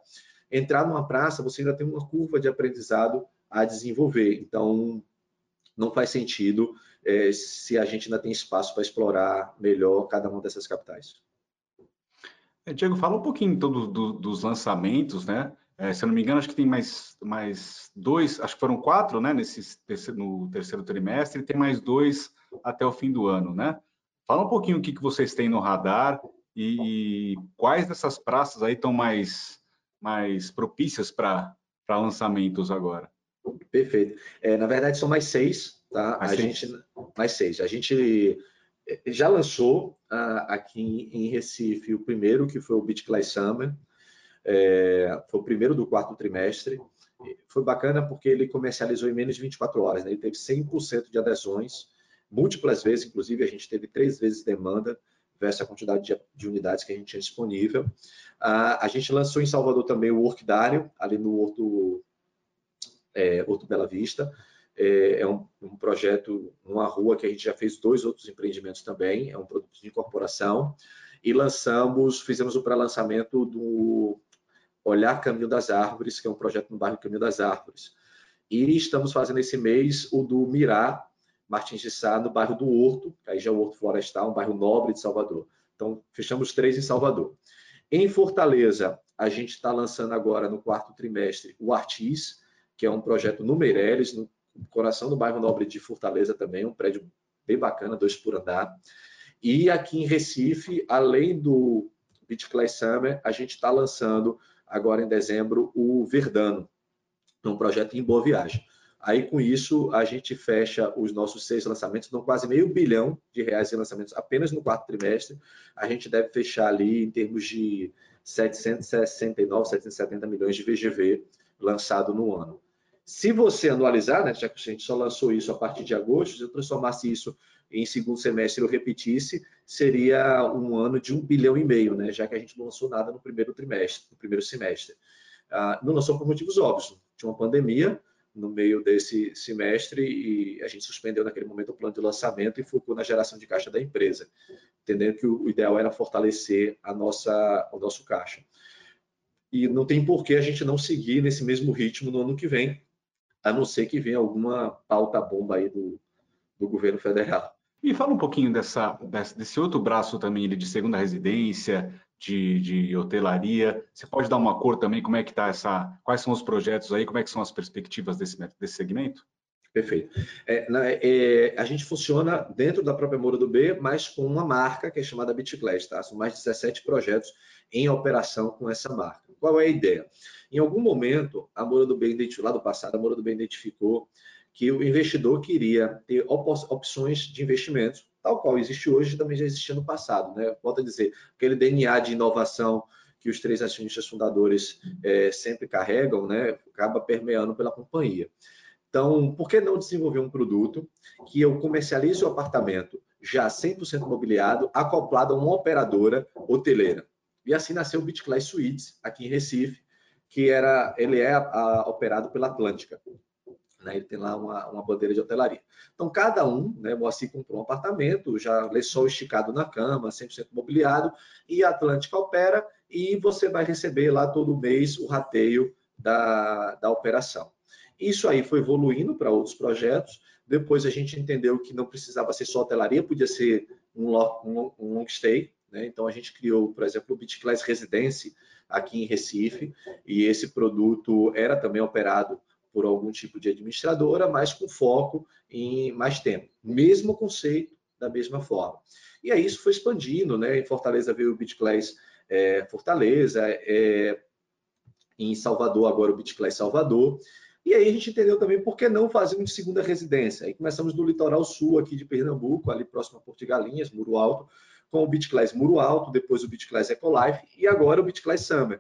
Entrar numa praça, você ainda tem uma curva de aprendizado a desenvolver, então não faz sentido é, se a gente ainda tem espaço para explorar melhor cada uma dessas capitais. É, Diego, fala um pouquinho então do, do, dos lançamentos, né? É, se eu não me engano, acho que tem mais, mais dois, acho que foram quatro, né? Nesse, no terceiro trimestre, e tem mais dois até o fim do ano, né? Fala um pouquinho o que, que vocês têm no radar e quais dessas praças aí estão mais, mais propícias para lançamentos agora. Perfeito. É, na verdade, são mais seis, tá? Mais a seis. gente mais seis. A gente é, já lançou uh, aqui em Recife o primeiro, que foi o Beach Clay Summer. É, foi o primeiro do quarto trimestre. Foi bacana porque ele comercializou em menos de 24 horas. Né? Ele teve 100% de adesões múltiplas vezes, inclusive a gente teve três vezes demanda versus a quantidade de, de unidades que a gente tinha disponível. Uh, a gente lançou em Salvador também o Orquidário, ali no Horto, é, Bela Vista. É, é um, um, projeto, uma rua que a gente já fez dois outros empreendimentos também, é um produto de incorporação. E lançamos, fizemos o pré-lançamento do Olhar Caminho das Árvores, que é um projeto no bairro Caminho das Árvores E estamos fazendo esse mês o do Mirá, Martins de Sá, no bairro do Horto, que aí já é o Horto Florestal, um bairro nobre de Salvador. Então, fechamos três em Salvador. Em Fortaleza, a gente está lançando agora, no quarto trimestre, o Artis, que é um projeto no Meireles, no coração do bairro nobre de Fortaleza também, um prédio bem bacana, dois por andar. E aqui em Recife, além do Beach Clay Summer, a gente está lançando agora em dezembro o Verdano, um projeto em Boa Viagem. Aí, com isso, a gente fecha os nossos seis lançamentos, dão quase meio bilhão de reais em lançamentos apenas no quarto trimestre. A gente deve fechar ali em termos de 769, 770 milhões de VGV lançado no ano. Se você anualizar, né, já que a gente só lançou isso a partir de agosto, se eu transformasse isso em segundo semestre eu repetisse, seria um ano de um bilhão e meio, né, já que a gente não lançou nada no primeiro trimestre, no primeiro semestre. Ah, não lançou por motivos óbvios. Tinha uma pandemia, no meio desse semestre e a gente suspendeu naquele momento o plano de lançamento e focou na geração de caixa da empresa, entendendo que o ideal era fortalecer a nossa, o nosso caixa. E não tem por que a gente não seguir nesse mesmo ritmo no ano que vem, a não ser que venha alguma pauta bomba aí do, do governo federal. E fala um pouquinho dessa, desse outro braço também de segunda residência, de, de, hotelaria. Você pode dar uma cor também, como é que está essa, quais são os projetos aí, como é que são as perspectivas desse, desse segmento? Perfeito. É, na, é, a gente funciona dentro da própria Moura do B, mas com uma marca que é chamada BitClass, tá? São mais de 17 projetos em operação com essa marca. Qual é a ideia? Em algum momento, a Moura do B, lá do passado, a Moura do B identificou que o investidor queria ter opções de investimentos, tal qual existe hoje, também já existia no passado. Né? Volto a dizer, aquele DNA de inovação que os três acionistas fundadores é, sempre carregam, né, acaba permeando pela companhia. Então, por que não desenvolver um produto que eu comercialize o apartamento já 100% mobiliado, acoplado a uma operadora hoteleira? E assim nasceu o BitClass Suites, aqui em Recife, que era, ele é a, a, operado pela Atlântica. Né? Ele tem lá uma, uma, bandeira de hotelaria. Então, cada um, né, Moacir comprou um apartamento, já lençol esticado na cama, 100% mobiliado, e a Atlântica opera, e você vai receber lá todo mês o rateio da, da operação. Isso aí foi evoluindo para outros projetos. Depois a gente entendeu que não precisava ser só hotelaria, podia ser um, um, um long stay. Né? Então a gente criou, por exemplo, o Beach Residence aqui em Recife, e esse produto era também operado por algum tipo de administradora, mas com foco em mais tempo. Mesmo conceito, da mesma forma. E aí isso foi expandindo, né? Em Fortaleza veio o BitClass é, Fortaleza, é, em Salvador agora o BitClass Salvador. E aí a gente entendeu também por que não fazer uma segunda residência. Aí começamos no litoral sul aqui de Pernambuco, ali próximo a Porto de Galinhas, Muro Alto, com o BitClass Muro Alto, depois o BitClass Ecolife e agora o BitClass Summer.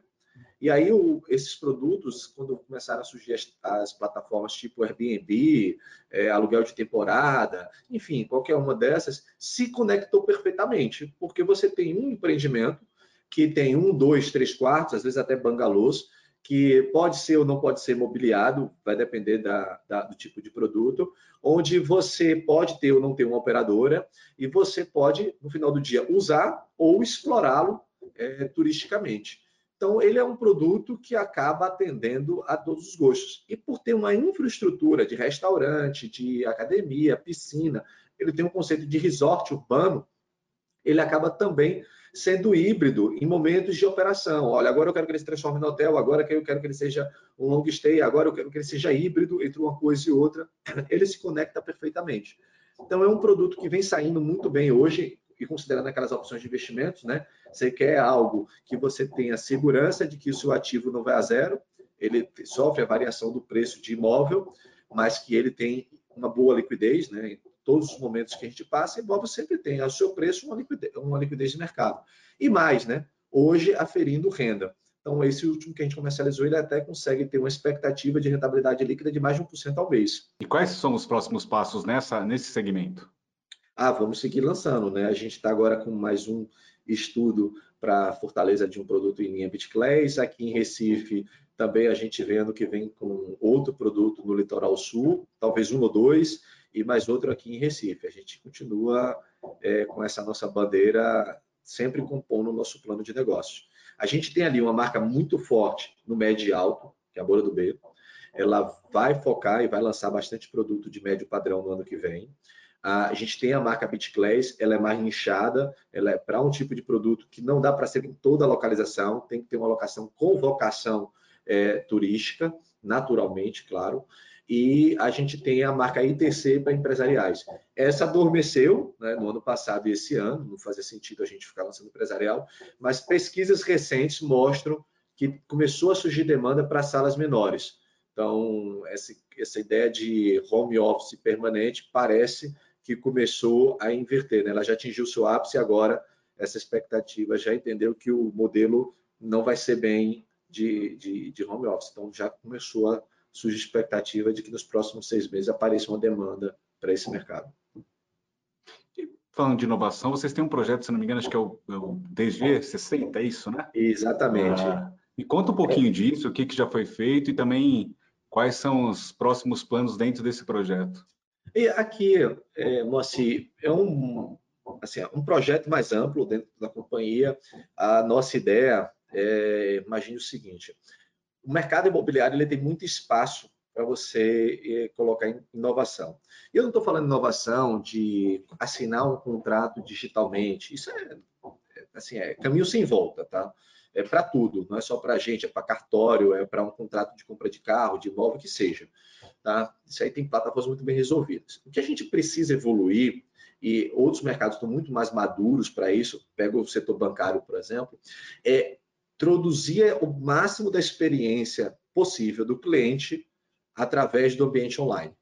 E aí, o, esses produtos, quando começaram a surgir as, as plataformas tipo Airbnb, é, aluguel de temporada, enfim, qualquer uma dessas, se conectou perfeitamente, porque você tem um empreendimento que tem um, dois, três quartos, às vezes até bangalôs, que pode ser ou não pode ser mobiliado, vai depender da, da, do tipo de produto, onde você pode ter ou não ter uma operadora e você pode, no final do dia, usar ou explorá-lo é, turisticamente. Então, ele é um produto que acaba atendendo a todos os gostos. E por ter uma infraestrutura de restaurante, de academia, piscina, ele tem um conceito de resort urbano, ele acaba também sendo híbrido em momentos de operação. Olha, agora eu quero que ele se transforme no hotel, agora eu quero que ele seja um long stay, agora eu quero que ele seja híbrido entre uma coisa e outra. Ele se conecta perfeitamente. Então, é um produto que vem saindo muito bem hoje e considerando aquelas opções de investimentos, né? Você quer algo que você tenha segurança de que o seu ativo não vai a zero, ele sofre a variação do preço de imóvel, mas que ele tem uma boa liquidez, né? Em todos os momentos que a gente passa, imóvel sempre tem ao seu preço uma liquidez, uma liquidez de mercado. E mais, né? Hoje aferindo renda. Então, esse último que a gente comercializou, ele até consegue ter uma expectativa de rentabilidade líquida de mais de 1% ao mês. E quais são os próximos passos nessa, nesse segmento? Ah, vamos seguir lançando, né? A gente está agora com mais um estudo para Fortaleza de um produto em linha BitClays, aqui em Recife também a gente vendo que vem com outro produto no litoral sul, talvez um ou dois, e mais outro aqui em Recife. A gente continua é, com essa nossa bandeira sempre compondo o nosso plano de negócio. A gente tem ali uma marca muito forte no médio e alto, que é a Bora do B. ela vai focar e vai lançar bastante produto de médio padrão no ano que vem. A gente tem a marca BitClass, ela é mais nichada, ela é para um tipo de produto que não dá para ser em toda a localização, tem que ter uma locação com vocação é, turística, naturalmente, claro. E a gente tem a marca ITC para empresariais. Essa adormeceu né, no ano passado e esse ano, não fazia sentido a gente ficar lançando empresarial, mas pesquisas recentes mostram que começou a surgir demanda para salas menores. Então, essa, essa ideia de home office permanente parece que começou a inverter. Né? Ela já atingiu seu ápice e agora essa expectativa já entendeu que o modelo não vai ser bem de, de, de home office. Então, já começou a surgir expectativa de que nos próximos seis meses apareça uma demanda para esse mercado. E falando de inovação, vocês têm um projeto, se não me engano, acho que é o, é o DG60, é isso, né? Exatamente. Ah, me conta um pouquinho é. disso, o que, que já foi feito e também quais são os próximos planos dentro desse projeto. E aqui, é, Moacir, é um, assim, um projeto mais amplo dentro da companhia. A nossa ideia é, imagine o seguinte, o mercado imobiliário ele tem muito espaço para você é, colocar inovação. E eu não estou falando inovação de assinar um contrato digitalmente, isso é, assim, é caminho sem volta, tá? É para tudo, não é só para a gente, é para cartório, é para um contrato de compra de carro, de imóvel, que seja. Tá? Isso aí tem plataformas muito bem resolvidas. O que a gente precisa evoluir, e outros mercados estão muito mais maduros para isso, pega o setor bancário, por exemplo, é introduzir o máximo da experiência possível do cliente através do ambiente online.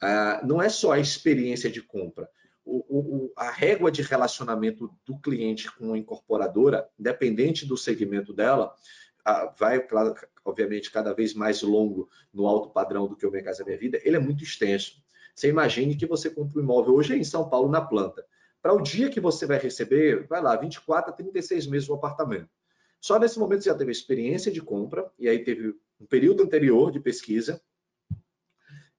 Ah, não é só a experiência de compra. O, o, a régua de relacionamento do cliente com a incorporadora, independente do segmento dela, vai, obviamente, cada vez mais longo no alto padrão do que o Minha Casa Minha Vida, ele é muito extenso. Você imagine que você compra um imóvel hoje em São Paulo, na planta. Para o dia que você vai receber, vai lá, 24 a 36 meses o apartamento. Só nesse momento você já teve experiência de compra, e aí teve um período anterior de pesquisa.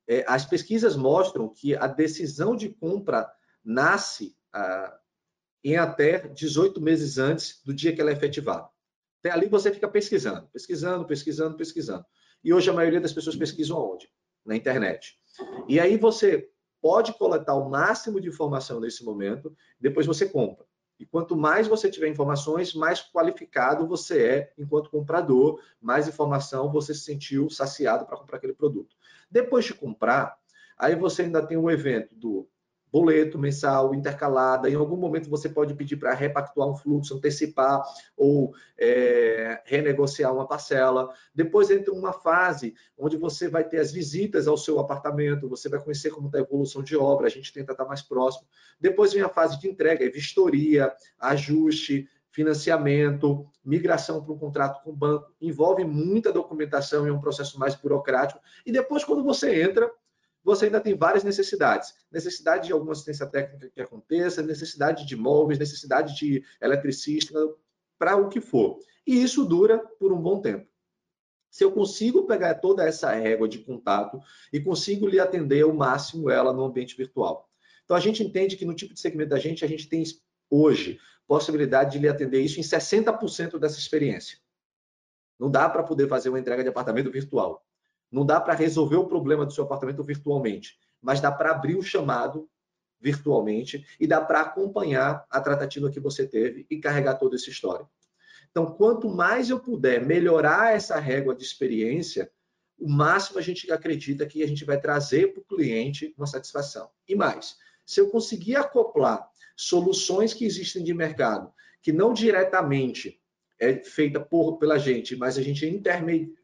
É, as pesquisas mostram que a decisão de compra nasce ah, em até 18 meses antes do dia que ela é efetivada. Até ali você fica pesquisando, pesquisando, pesquisando, pesquisando. E hoje a maioria das pessoas pesquisam onde? Na internet. E aí você pode coletar o máximo de informação nesse momento, depois você compra. E quanto mais você tiver informações, mais qualificado você é enquanto comprador, mais informação você se sentiu saciado para comprar aquele produto. Depois de comprar, aí você ainda tem o evento do boleto mensal, intercalada. Em algum momento você pode pedir para repactuar um fluxo, antecipar ou é, renegociar uma parcela. Depois entra uma fase onde você vai ter as visitas ao seu apartamento, você vai conhecer como está a evolução de obra, a gente tenta estar mais próximo. Depois vem a fase de entrega, é vistoria, ajuste, financiamento, migração para um contrato com o banco, envolve muita documentação e é um processo mais burocrático. E depois, quando você entra, você ainda tem várias necessidades. Necessidade de alguma assistência técnica que aconteça, necessidade de móveis, necessidade de eletricista, para o que for. E isso dura por um bom tempo. Se eu consigo pegar toda essa régua de contato e consigo lhe atender ao máximo ela no ambiente virtual. Então, a gente entende que no tipo de segmento da gente, a gente tem hoje possibilidade de lhe atender isso em 60% dessa experiência. Não dá para poder fazer uma entrega de apartamento virtual. Não dá para resolver o problema do seu apartamento virtualmente, mas dá para abrir o chamado virtualmente e dá para acompanhar a tratativa que você teve e carregar toda essa história. Então, quanto mais eu puder melhorar essa régua de experiência, o máximo a gente acredita que a gente vai trazer para o cliente uma satisfação. E mais, se eu conseguir acoplar soluções que existem de mercado, que não diretamente é feita por, pela gente, mas a gente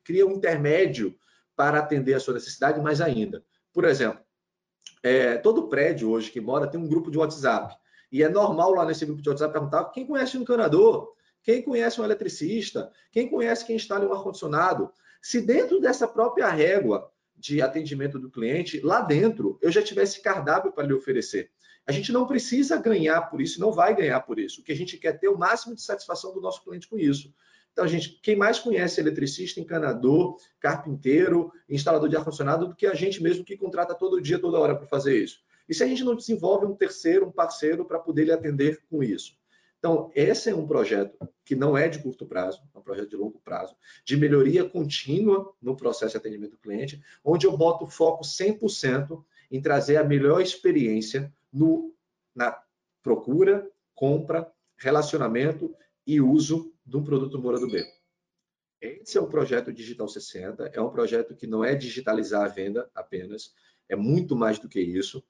cria um intermédio para atender a sua necessidade mais ainda. Por exemplo, é, todo prédio hoje que mora tem um grupo de WhatsApp. E é normal lá nesse grupo de WhatsApp perguntar quem conhece um encanador, quem conhece um eletricista, quem conhece quem instala um ar-condicionado. Se dentro dessa própria régua de atendimento do cliente, lá dentro, eu já tivesse cardápio para lhe oferecer. A gente não precisa ganhar por isso, não vai ganhar por isso. O que a gente quer é ter o máximo de satisfação do nosso cliente com isso. Então, gente, quem mais conhece eletricista, encanador, carpinteiro, instalador de ar-condicionado do que a gente mesmo que contrata todo dia, toda hora para fazer isso? E se a gente não desenvolve um terceiro, um parceiro para poder lhe atender com isso? Então, esse é um projeto que não é de curto prazo, é um projeto de longo prazo, de melhoria contínua no processo de atendimento do cliente, onde eu boto foco 100% em trazer a melhor experiência no, na procura, compra, relacionamento e uso de um produto Moura do B. Esse é o projeto Digital 60, é um projeto que não é digitalizar a venda apenas, é muito mais do que isso,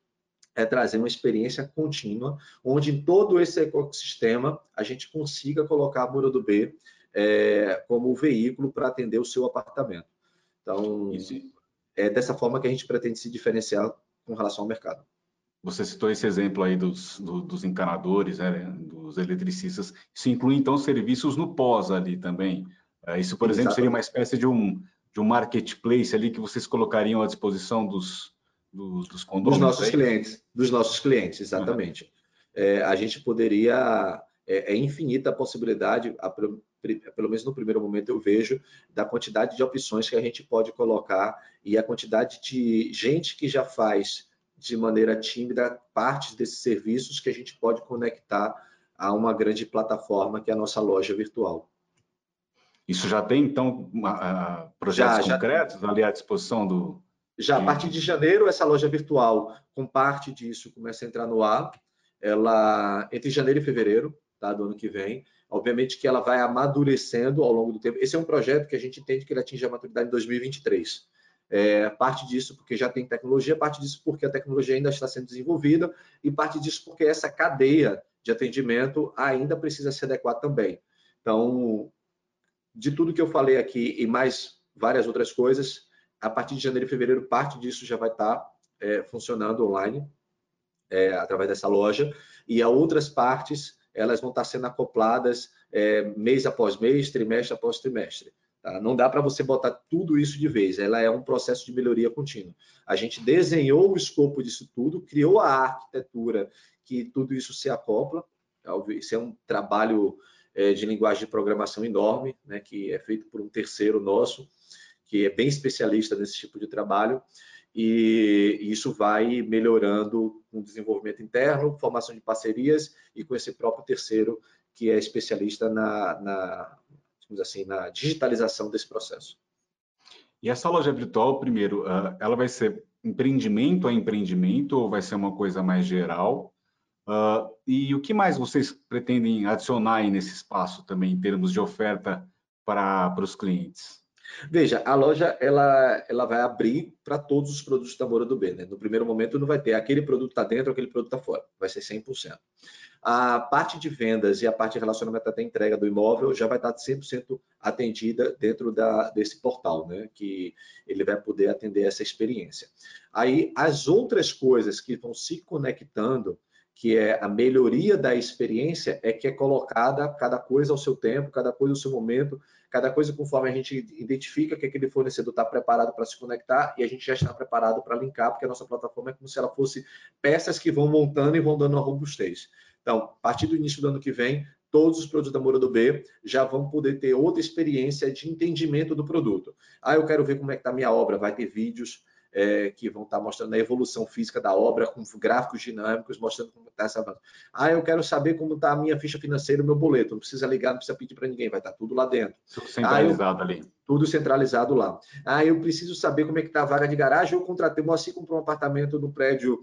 é trazer uma experiência contínua, onde em todo esse ecossistema a gente consiga colocar a Moura do B é, como veículo para atender o seu apartamento. Então, isso. é dessa forma que a gente pretende se diferenciar com relação ao mercado. Você citou esse exemplo aí dos, do, dos encanadores, né, dos eletricistas. Isso inclui, então, serviços no pós ali também. É, isso, por Exatamente. exemplo, seria uma espécie de um, de um marketplace ali que vocês colocariam à disposição dos, dos, dos condomínios? Dos nossos aí? clientes, dos nossos clientes, exatamente. Uhum. É, a gente poderia, é, é, infinita a possibilidade, a, pelo menos no primeiro momento eu vejo, da quantidade de opções que a gente pode colocar e a quantidade de gente que já faz de maneira tímida partes desses serviços que a gente pode conectar a uma grande plataforma que é a nossa loja virtual. Isso já tem, então, uma, uh, projetos já, concretos já, ali à disposição do. Já a partir de janeiro, essa loja virtual, com parte disso, começa a entrar no ar. Ela, entre janeiro e fevereiro tá, do ano que vem. Obviamente que ela vai amadurecendo ao longo do tempo. Esse é um projeto que a gente entende que ele atinge a maturidade em 2023. É, parte disso porque já tem tecnologia, parte disso porque a tecnologia ainda está sendo desenvolvida e parte disso porque essa cadeia de atendimento ainda precisa se adequar também. Então, de tudo que eu falei aqui e mais várias outras coisas, a partir de janeiro e fevereiro, parte disso já vai estar é, funcionando online, é, através dessa loja, e a outras partes, elas vão estar sendo acopladas é, mês após mês, trimestre após trimestre. Tá? Não dá para você botar tudo isso de vez, ela é um processo de melhoria contínua. A gente desenhou o escopo disso tudo, criou a arquitetura que tudo isso se acopla, isso é um trabalho é, de linguagem de programação enorme, né, que é feito por um terceiro nosso, que é bem especialista nesse tipo de trabalho, e isso vai melhorando com desenvolvimento interno, formação de parcerias e com esse próprio terceiro que é especialista na, na, assim, na digitalização desse processo. E essa loja virtual, primeiro, ah, ela vai ser empreendimento a empreendimento ou vai ser uma coisa mais geral? Uh, e o que mais vocês pretendem adicionar nesse espaço também, em termos de oferta para, para os clientes? Veja, a loja ela, ela vai abrir para todos os produtos da Moura do B. Né? No primeiro momento não vai ter aquele produto está dentro, aquele produto está fora. Vai ser 100%. A parte de vendas e a parte de relacionamento até entrega do imóvel já vai estar 100% atendida dentro da, desse portal, né? que ele vai poder atender essa experiência. Aí, as outras coisas que vão se conectando, que é a melhoria da experiência, é que é colocada cada coisa ao seu tempo, cada coisa ao seu momento, cada coisa conforme a gente identifica que aquele fornecedor está preparado para se conectar e a gente já está preparado para linkar, porque a nossa plataforma é como se ela fosse peças que vão montando e vão dando uma robustez. Então, a partir do início do ano que vem, todos os produtos da Moura do B já vão poder ter outra experiência de entendimento do produto. Ah, eu quero ver como é que está a minha obra, vai ter vídeos, é, que vão estar mostrando a evolução física da obra, com gráficos dinâmicos, mostrando como está essa. Ah, eu quero saber como está a minha ficha financeira, o meu boleto. Não precisa ligar, não precisa pedir para ninguém, vai estar tudo lá dentro. Tudo centralizado ah, eu... ali. Tudo centralizado lá. Ah, eu preciso saber como é que está a vaga de garagem. Eu contratei, o assim comprou um apartamento no prédio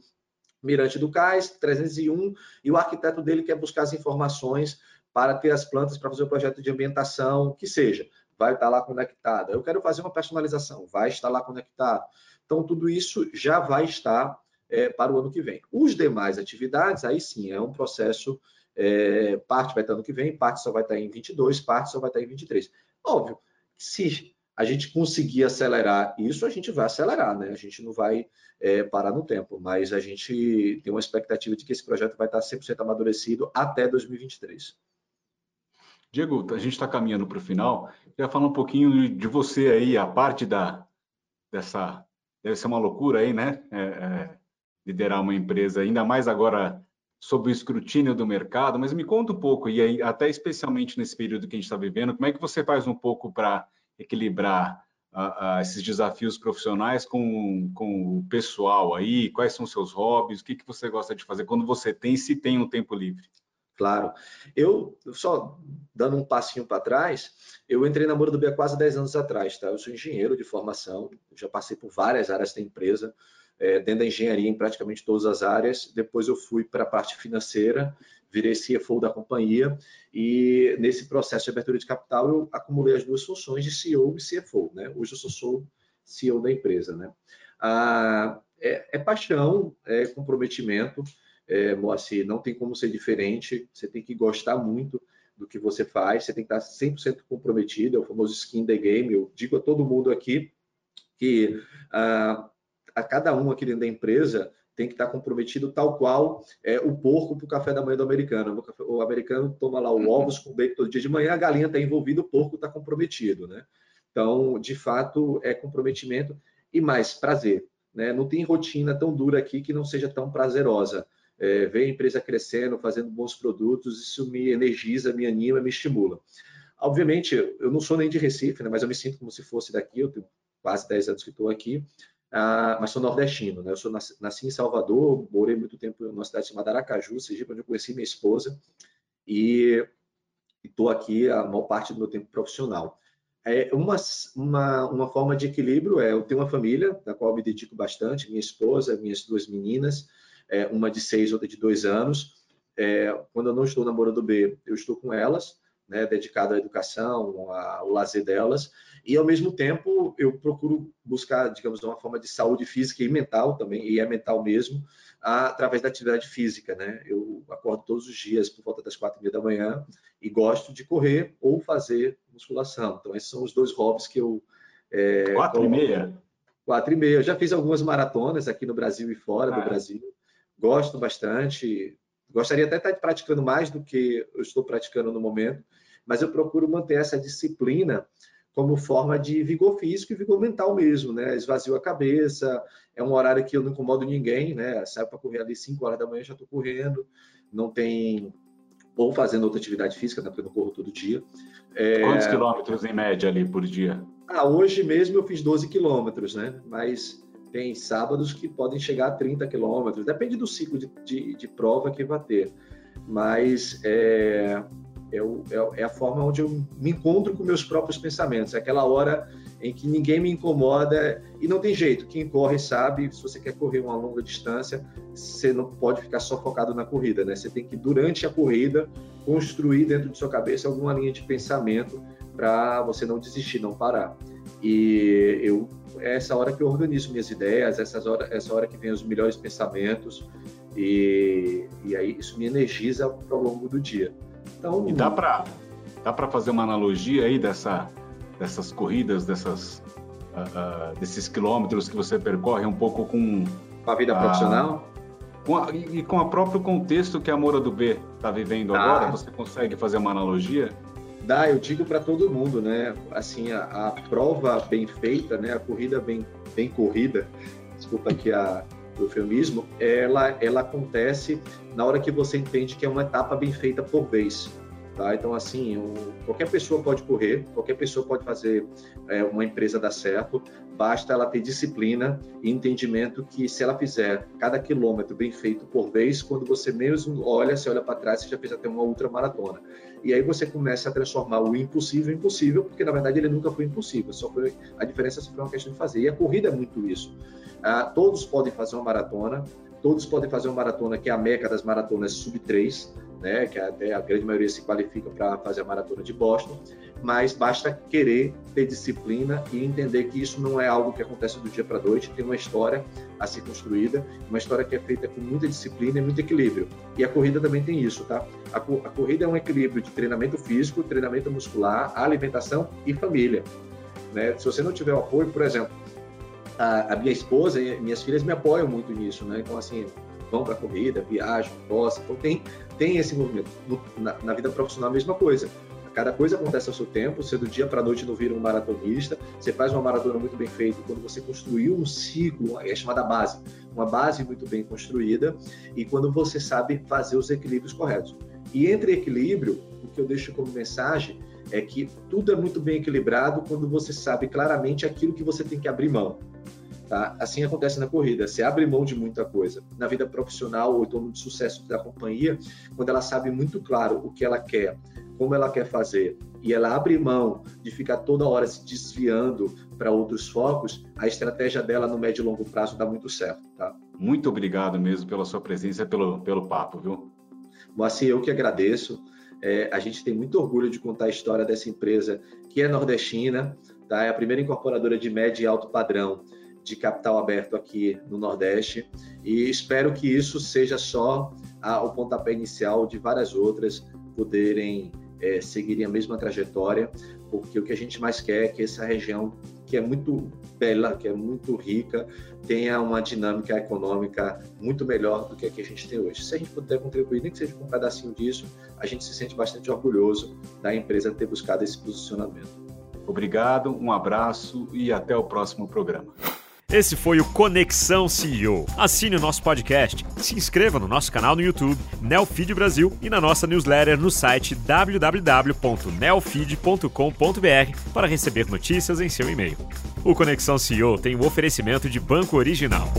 Mirante do Cais, 301, e o arquiteto dele quer buscar as informações para ter as plantas para fazer o projeto de ambientação, que seja. Vai estar lá conectado. Eu quero fazer uma personalização, vai estar lá conectado. Então, tudo isso já vai estar é, para o ano que vem. Os demais atividades, aí sim, é um processo, é, parte vai estar no que vem, parte só vai estar em 22, parte só vai estar em 23. Óbvio, se a gente conseguir acelerar isso, a gente vai acelerar, né? A gente não vai é, parar no tempo, mas a gente tem uma expectativa de que esse projeto vai estar 100% amadurecido até 2023. Diego, a gente está caminhando para o final. Queria falar um pouquinho de você aí, a parte da, dessa deve ser uma loucura aí, né? É, é, liderar uma empresa, ainda mais agora sob o escrutínio do mercado. Mas me conta um pouco, e aí, até especialmente nesse período que a gente está vivendo, como é que você faz um pouco para equilibrar esses desafios profissionais com, com o pessoal aí? Quais são seus hobbies? O que, que você gosta de fazer quando você tem, se tem um tempo livre? Claro. Eu, só dando um passinho para trás, eu entrei na Moura do B quase 10 anos atrás, tá? Eu sou engenheiro de formação, já passei por várias áreas da empresa, é, dentro da engenharia em praticamente todas as áreas. Depois eu fui para a parte financeira, virei CFO da companhia e nesse processo de abertura de capital eu acumulei as duas funções de CEO e CFO, né? Hoje eu sou, sou CEO da empresa, né? Ah, é, é paixão, é comprometimento, é, Moacir, não tem como ser diferente, você tem que gostar muito do que você faz, você tem que estar 100% comprometido, é o famoso skin the game, eu digo a todo mundo aqui que ah, a cada um aqui dentro da empresa tem que estar comprometido tal qual é, o porco para o café da manhã do americano. O, americano toma lá o uhum. ovos com bacon todo dia de manhã, a galinha está envolvida, o porco está comprometido, né? Então, de fato, é comprometimento e mais prazer. Né? Não tem rotina tão dura aqui que não seja tão prazerosa é, ver a empresa crescendo, fazendo bons produtos, isso me energiza, me anima, me estimula. Obviamente, eu não sou nem de Recife, né, mas eu me sinto como se fosse daqui, eu tenho quase 10 anos que estou aqui, ah, mas sou nordestino, né? Eu sou nasci, nasci, em Salvador, morei muito tempo numa cidade chamada Aracaju, Sergipe, onde eu conheci minha esposa, e estou aqui a maior parte do meu tempo profissional. É uma, uma, uma forma de equilíbrio é eu tenho uma família, da qual me dedico bastante, minha esposa, minhas duas meninas, é, uma de seis, outra de dois anos. É, quando eu não estou namorando B, eu estou com elas, né, dedicado à educação, ao lazer delas, e ao mesmo tempo eu procuro buscar, digamos, uma forma de saúde física e mental também, e é mental mesmo, através da atividade física, né? Eu acordo todos os dias por volta das quatro e meia da manhã e gosto de correr ou fazer musculação. Então esses são os dois hobbies que eu é, quatro e meia. Quatro e meia. Eu já fiz algumas maratonas aqui no Brasil e fora ah. do Brasil gosto bastante. Gostaria até de estar praticando mais do que eu estou praticando no momento, mas eu procuro manter essa disciplina como forma de vigor físico e vigor mental mesmo, né? Esvazio a cabeça, é um horário que eu não incomodo ninguém, né? Saio para correr ali 5 horas da manhã, já estou correndo, não tem. Ou fazendo outra atividade física, né? Porque eu não corro todo dia. É... Quantos quilômetros em média ali por dia? Ah, hoje mesmo eu fiz 12 quilômetros, né? Mas tem sábados que podem chegar a 30 quilômetros, depende do ciclo de, de, de, prova que vai ter. Mas é, é, é, é, a forma onde eu me encontro com meus próprios pensamentos, é aquela hora em que ninguém me incomoda e não tem jeito. Quem corre sabe, se você quer correr uma longa distância, você não pode ficar só focado na corrida, né? Você tem que, durante a corrida, construir dentro de sua cabeça alguma linha de pensamento para você não desistir, não parar. E eu é essa hora que eu organizo minhas ideias, essa hora, essa hora que vem os melhores pensamentos e, e aí isso me energiza ao longo do dia. Então, e dá para dá para fazer uma analogia aí dessa dessas corridas, dessas uh, uh, desses quilômetros que você percorre um pouco com a vida profissional? Com a, e, e com o próprio contexto que a Moura do B está vivendo ah. agora, você consegue fazer uma analogia? Dá, eu digo para todo mundo, né? Assim, a, a, prova bem feita, né? A corrida bem, bem corrida, desculpa aqui a, eufemismo, ela, ela acontece na hora que você entende que é uma etapa bem feita por vez. Tá? Então, assim, qualquer pessoa pode correr, qualquer pessoa pode fazer é, uma empresa dar certo, basta ela ter disciplina e entendimento que se ela fizer cada quilômetro bem feito por vez, quando você mesmo olha, você olha para trás, você já fez até uma ultramaratona. E aí você começa a transformar o impossível em possível, porque na verdade ele nunca foi impossível, só foi a diferença só foi uma questão de fazer. E a corrida é muito isso. Ah, todos podem fazer uma maratona, todos podem fazer uma maratona que é a meca das maratonas sub 3, né, que até a grande maioria se qualifica para fazer a maratona de Boston, mas basta querer ter disciplina e entender que isso não é algo que acontece do dia para a noite, tem uma história a ser construída, uma história que é feita com muita disciplina e muito equilíbrio. E a corrida também tem isso, tá? A, a corrida é um equilíbrio de treinamento físico, treinamento muscular, alimentação e família. Né? Se você não tiver o apoio, por exemplo, a, a minha esposa e minhas filhas me apoiam muito nisso, né? Então, assim, vão para corrida, viajam, gostam. Então, tem, tem esse movimento. Na, na, vida profissional, a mesma coisa. Cada coisa acontece ao seu tempo, você do dia para a noite não vira um maratonista, você faz uma maratona muito bem feita quando você construiu um ciclo, é chamada base, uma base muito bem construída, e quando você sabe fazer os equilíbrios corretos. E entre equilíbrio, o que eu deixo como mensagem é que tudo é muito bem equilibrado quando você sabe claramente aquilo que você tem que abrir mão. Tá? Assim acontece na corrida, você abre mão de muita coisa. Na vida profissional ou então no sucesso da companhia, quando ela sabe muito claro o que ela quer, como ela quer fazer, e ela abre mão de ficar toda hora se desviando para outros focos, a estratégia dela no médio e longo prazo dá muito certo. Tá? Muito obrigado mesmo pela sua presença e pelo, pelo papo, viu? Moacir, eu que agradeço. É, a gente tem muito orgulho de contar a história dessa empresa que é nordestina, tá? é a primeira incorporadora de médio e alto padrão de capital aberto aqui no Nordeste e espero que isso seja só a, o pontapé inicial de várias outras poderem é, seguirem a mesma trajetória, porque o que a gente mais quer é que essa região, que é muito bela, que é muito rica, tenha uma dinâmica econômica muito melhor do que a que a gente tem hoje. Se a gente puder contribuir, nem que seja com um pedacinho disso, a gente se sente bastante orgulhoso da empresa ter buscado esse posicionamento. Obrigado, um abraço e até o próximo programa. Esse foi o Conexão CEO. Assine o nosso podcast, se inscreva no nosso canal no YouTube, Nelfeed Brasil, e na nossa newsletter no site www.nelfeed.com.br para receber notícias em seu e-mail. O Conexão CEO tem o um oferecimento de Banco Original.